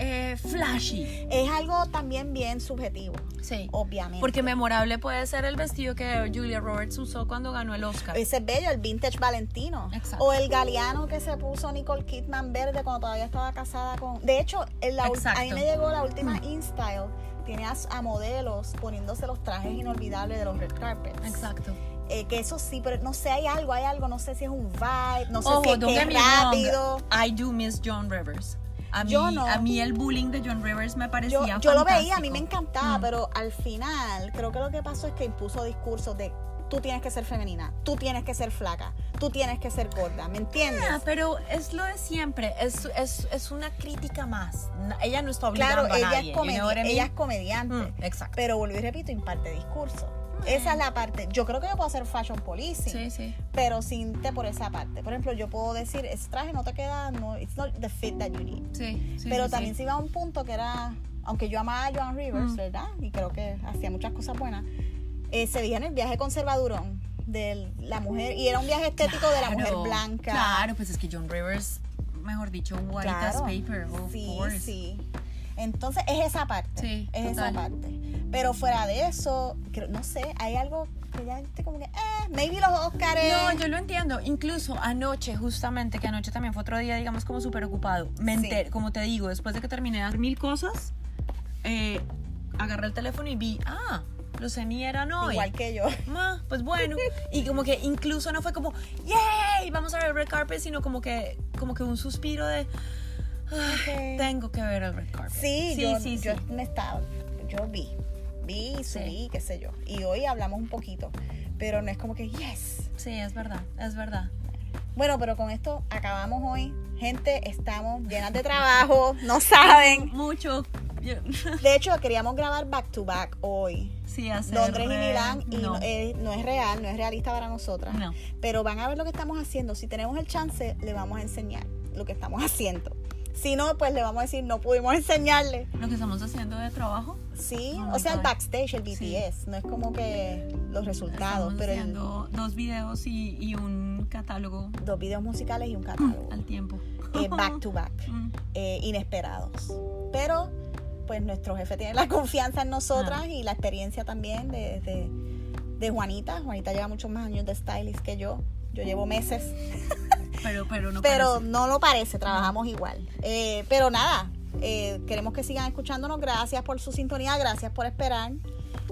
eh, flashy. Es algo también bien subjetivo, Sí. obviamente. Porque memorable puede ser el vestido que Julia Roberts usó cuando ganó el Oscar. Ese es bello, el vintage Valentino. Exacto. O el galeano que se puso Nicole Kidman verde cuando todavía estaba casada con. De hecho, en la a mí me llegó la última Mm. InStyle. Tiene a, modelos poniéndose los trajes inolvidables de los red carpets. Exacto. Eh, que eso sí, pero no sé, hay algo, hay algo, no sé si es un vibe, no sé Ojo, si es que rápido. I do miss John Rivers. A mí, Yo no. a mí el bullying de John Rivers me Yo, parecía yo lo veía, a mí me encantaba, Mm. pero al final creo que lo que pasó es que impuso discursos de tú tienes que ser femenina, tú tienes que ser flaca, tú tienes que ser gorda, ¿me entiendes? Ah, pero es lo de siempre, es, es, es una crítica más. Ella no está obligando Claro, a ella, nadie. es you know comedi- what I mean? ella es comediante, Mm, exacto. pero vuelvo y repito, imparte discurso. Esa es la parte. Yo creo que yo puedo hacer fashion policing, Sí, sí. pero sin te por esa parte. Por ejemplo, yo puedo decir, ese traje no te queda, no, it's not the fit that you need. Sí, sí, pero también se iba a un punto que era, aunque yo amaba a Joan Rivers, Mm. ¿verdad? Y creo que hacía muchas cosas buenas, eh, se veía en el viaje conservadurón de la mujer, y era un viaje estético de la mujer blanca. Claro, pues es que John Rivers, mejor dicho, white as Claro. paper, of sí, course. sí. Entonces es esa parte. Sí, es total. esa parte. Pero fuera de eso, creo- no sé, hay algo que ya estoy como que, eh, maybe los Oscars. No, yo lo entiendo. Incluso anoche, justamente, que anoche también fue otro día, digamos, como súper ocupado. Me Sí. enteré, como te digo, después de que terminé de hacer mil cosas, eh, agarré el teléfono y vi, ah, los Emmy eran hoy. Igual que yo. Ma, pues bueno. [laughs] Y como que incluso no fue como, ¡yay! Vamos a ver red carpet, sino como que, como que un suspiro de, "Ay, Ok. tengo que ver el red carpet. Sí, sí, yo, sí, yo sí. me estaba, yo vi, vi, subí, qué sé yo. Y hoy hablamos un poquito, pero no es como que, yes. Sí, es verdad, es verdad. Bueno, pero con esto acabamos hoy. Gente, estamos llenas de trabajo, [laughs] no saben. Mucho. [laughs] De hecho, queríamos grabar back to back hoy. sí, hacer. Londres y Milán y no. no, eh, no es real, no es realista para nosotras. No. Pero van a ver lo que estamos haciendo. Si tenemos el chance, le vamos a enseñar lo que estamos [laughs] haciendo. Si no, pues le vamos a decir, no pudimos [laughs] enseñarle. Lo que estamos haciendo de trabajo. Sí, Oh o sea, el backstage, el Sí. BTS. No es como que los resultados, Estamos pero el- haciendo dos videos y, y un catálogo dos videos musicales y un catálogo. al tiempo. eh, back to back. [laughs] Mm. eh, inesperados. Pero, pues nuestro jefe tiene la [laughs] confianza en nosotras Ah. y la experiencia también de, de, de Juanita. Juanita lleva muchos más años de stylist que yo. Yo llevo meses, Pero, pero no pero parece. no lo parece, trabajamos igual. Eh, pero nada, eh, queremos que sigan escuchándonos. Gracias por su sintonía, gracias por esperar.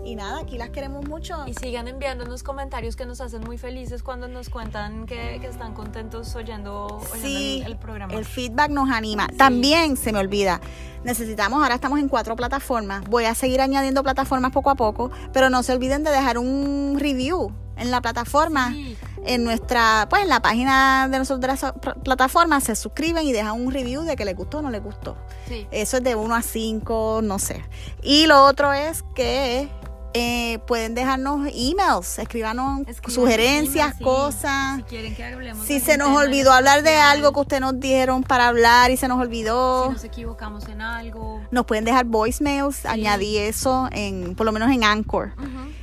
Y nada, aquí las queremos mucho. Y sigan enviándonos comentarios que nos hacen muy felices cuando nos cuentan que, que están contentos oyendo, oyendo Sí, el, el programa. El feedback nos anima. También se me olvida. Necesitamos, ahora estamos en cuatro plataformas. Voy a seguir añadiendo plataformas poco a poco, pero no se olviden de dejar un review en la plataforma. Sí, en nuestra, pues en la página de nosotros de la plataforma se suscriben y dejan un review de que les gustó o no les gustó. Sí. Eso es de 1 a 5, no sé. Y lo otro es que eh, pueden dejarnos emails, escribanos Escriban sugerencias, sí. cosas. Si quieren que hablemos Si de se nos olvidó hablar de algo que ustedes nos dieron para hablar y se nos Si olvidó, nos equivocamos en algo. nos pueden dejar voicemails, añadí eso en, por lo menos en Anchor.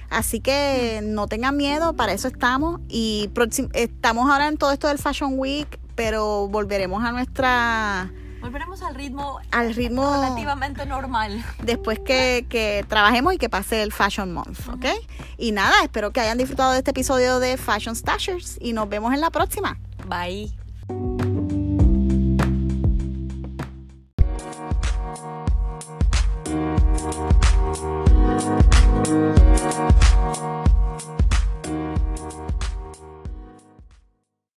Así que no tengan miedo, para eso estamos. Y estamos ahora en todo esto del Fashion Week, pero volveremos a nuestra Volveremos al ritmo al ritmo relativamente normal. después que, que trabajemos y que pase el Fashion Month, ¿ok? Y nada, espero que hayan disfrutado de este episodio de Fashion Stashers y nos vemos en la próxima. Bye.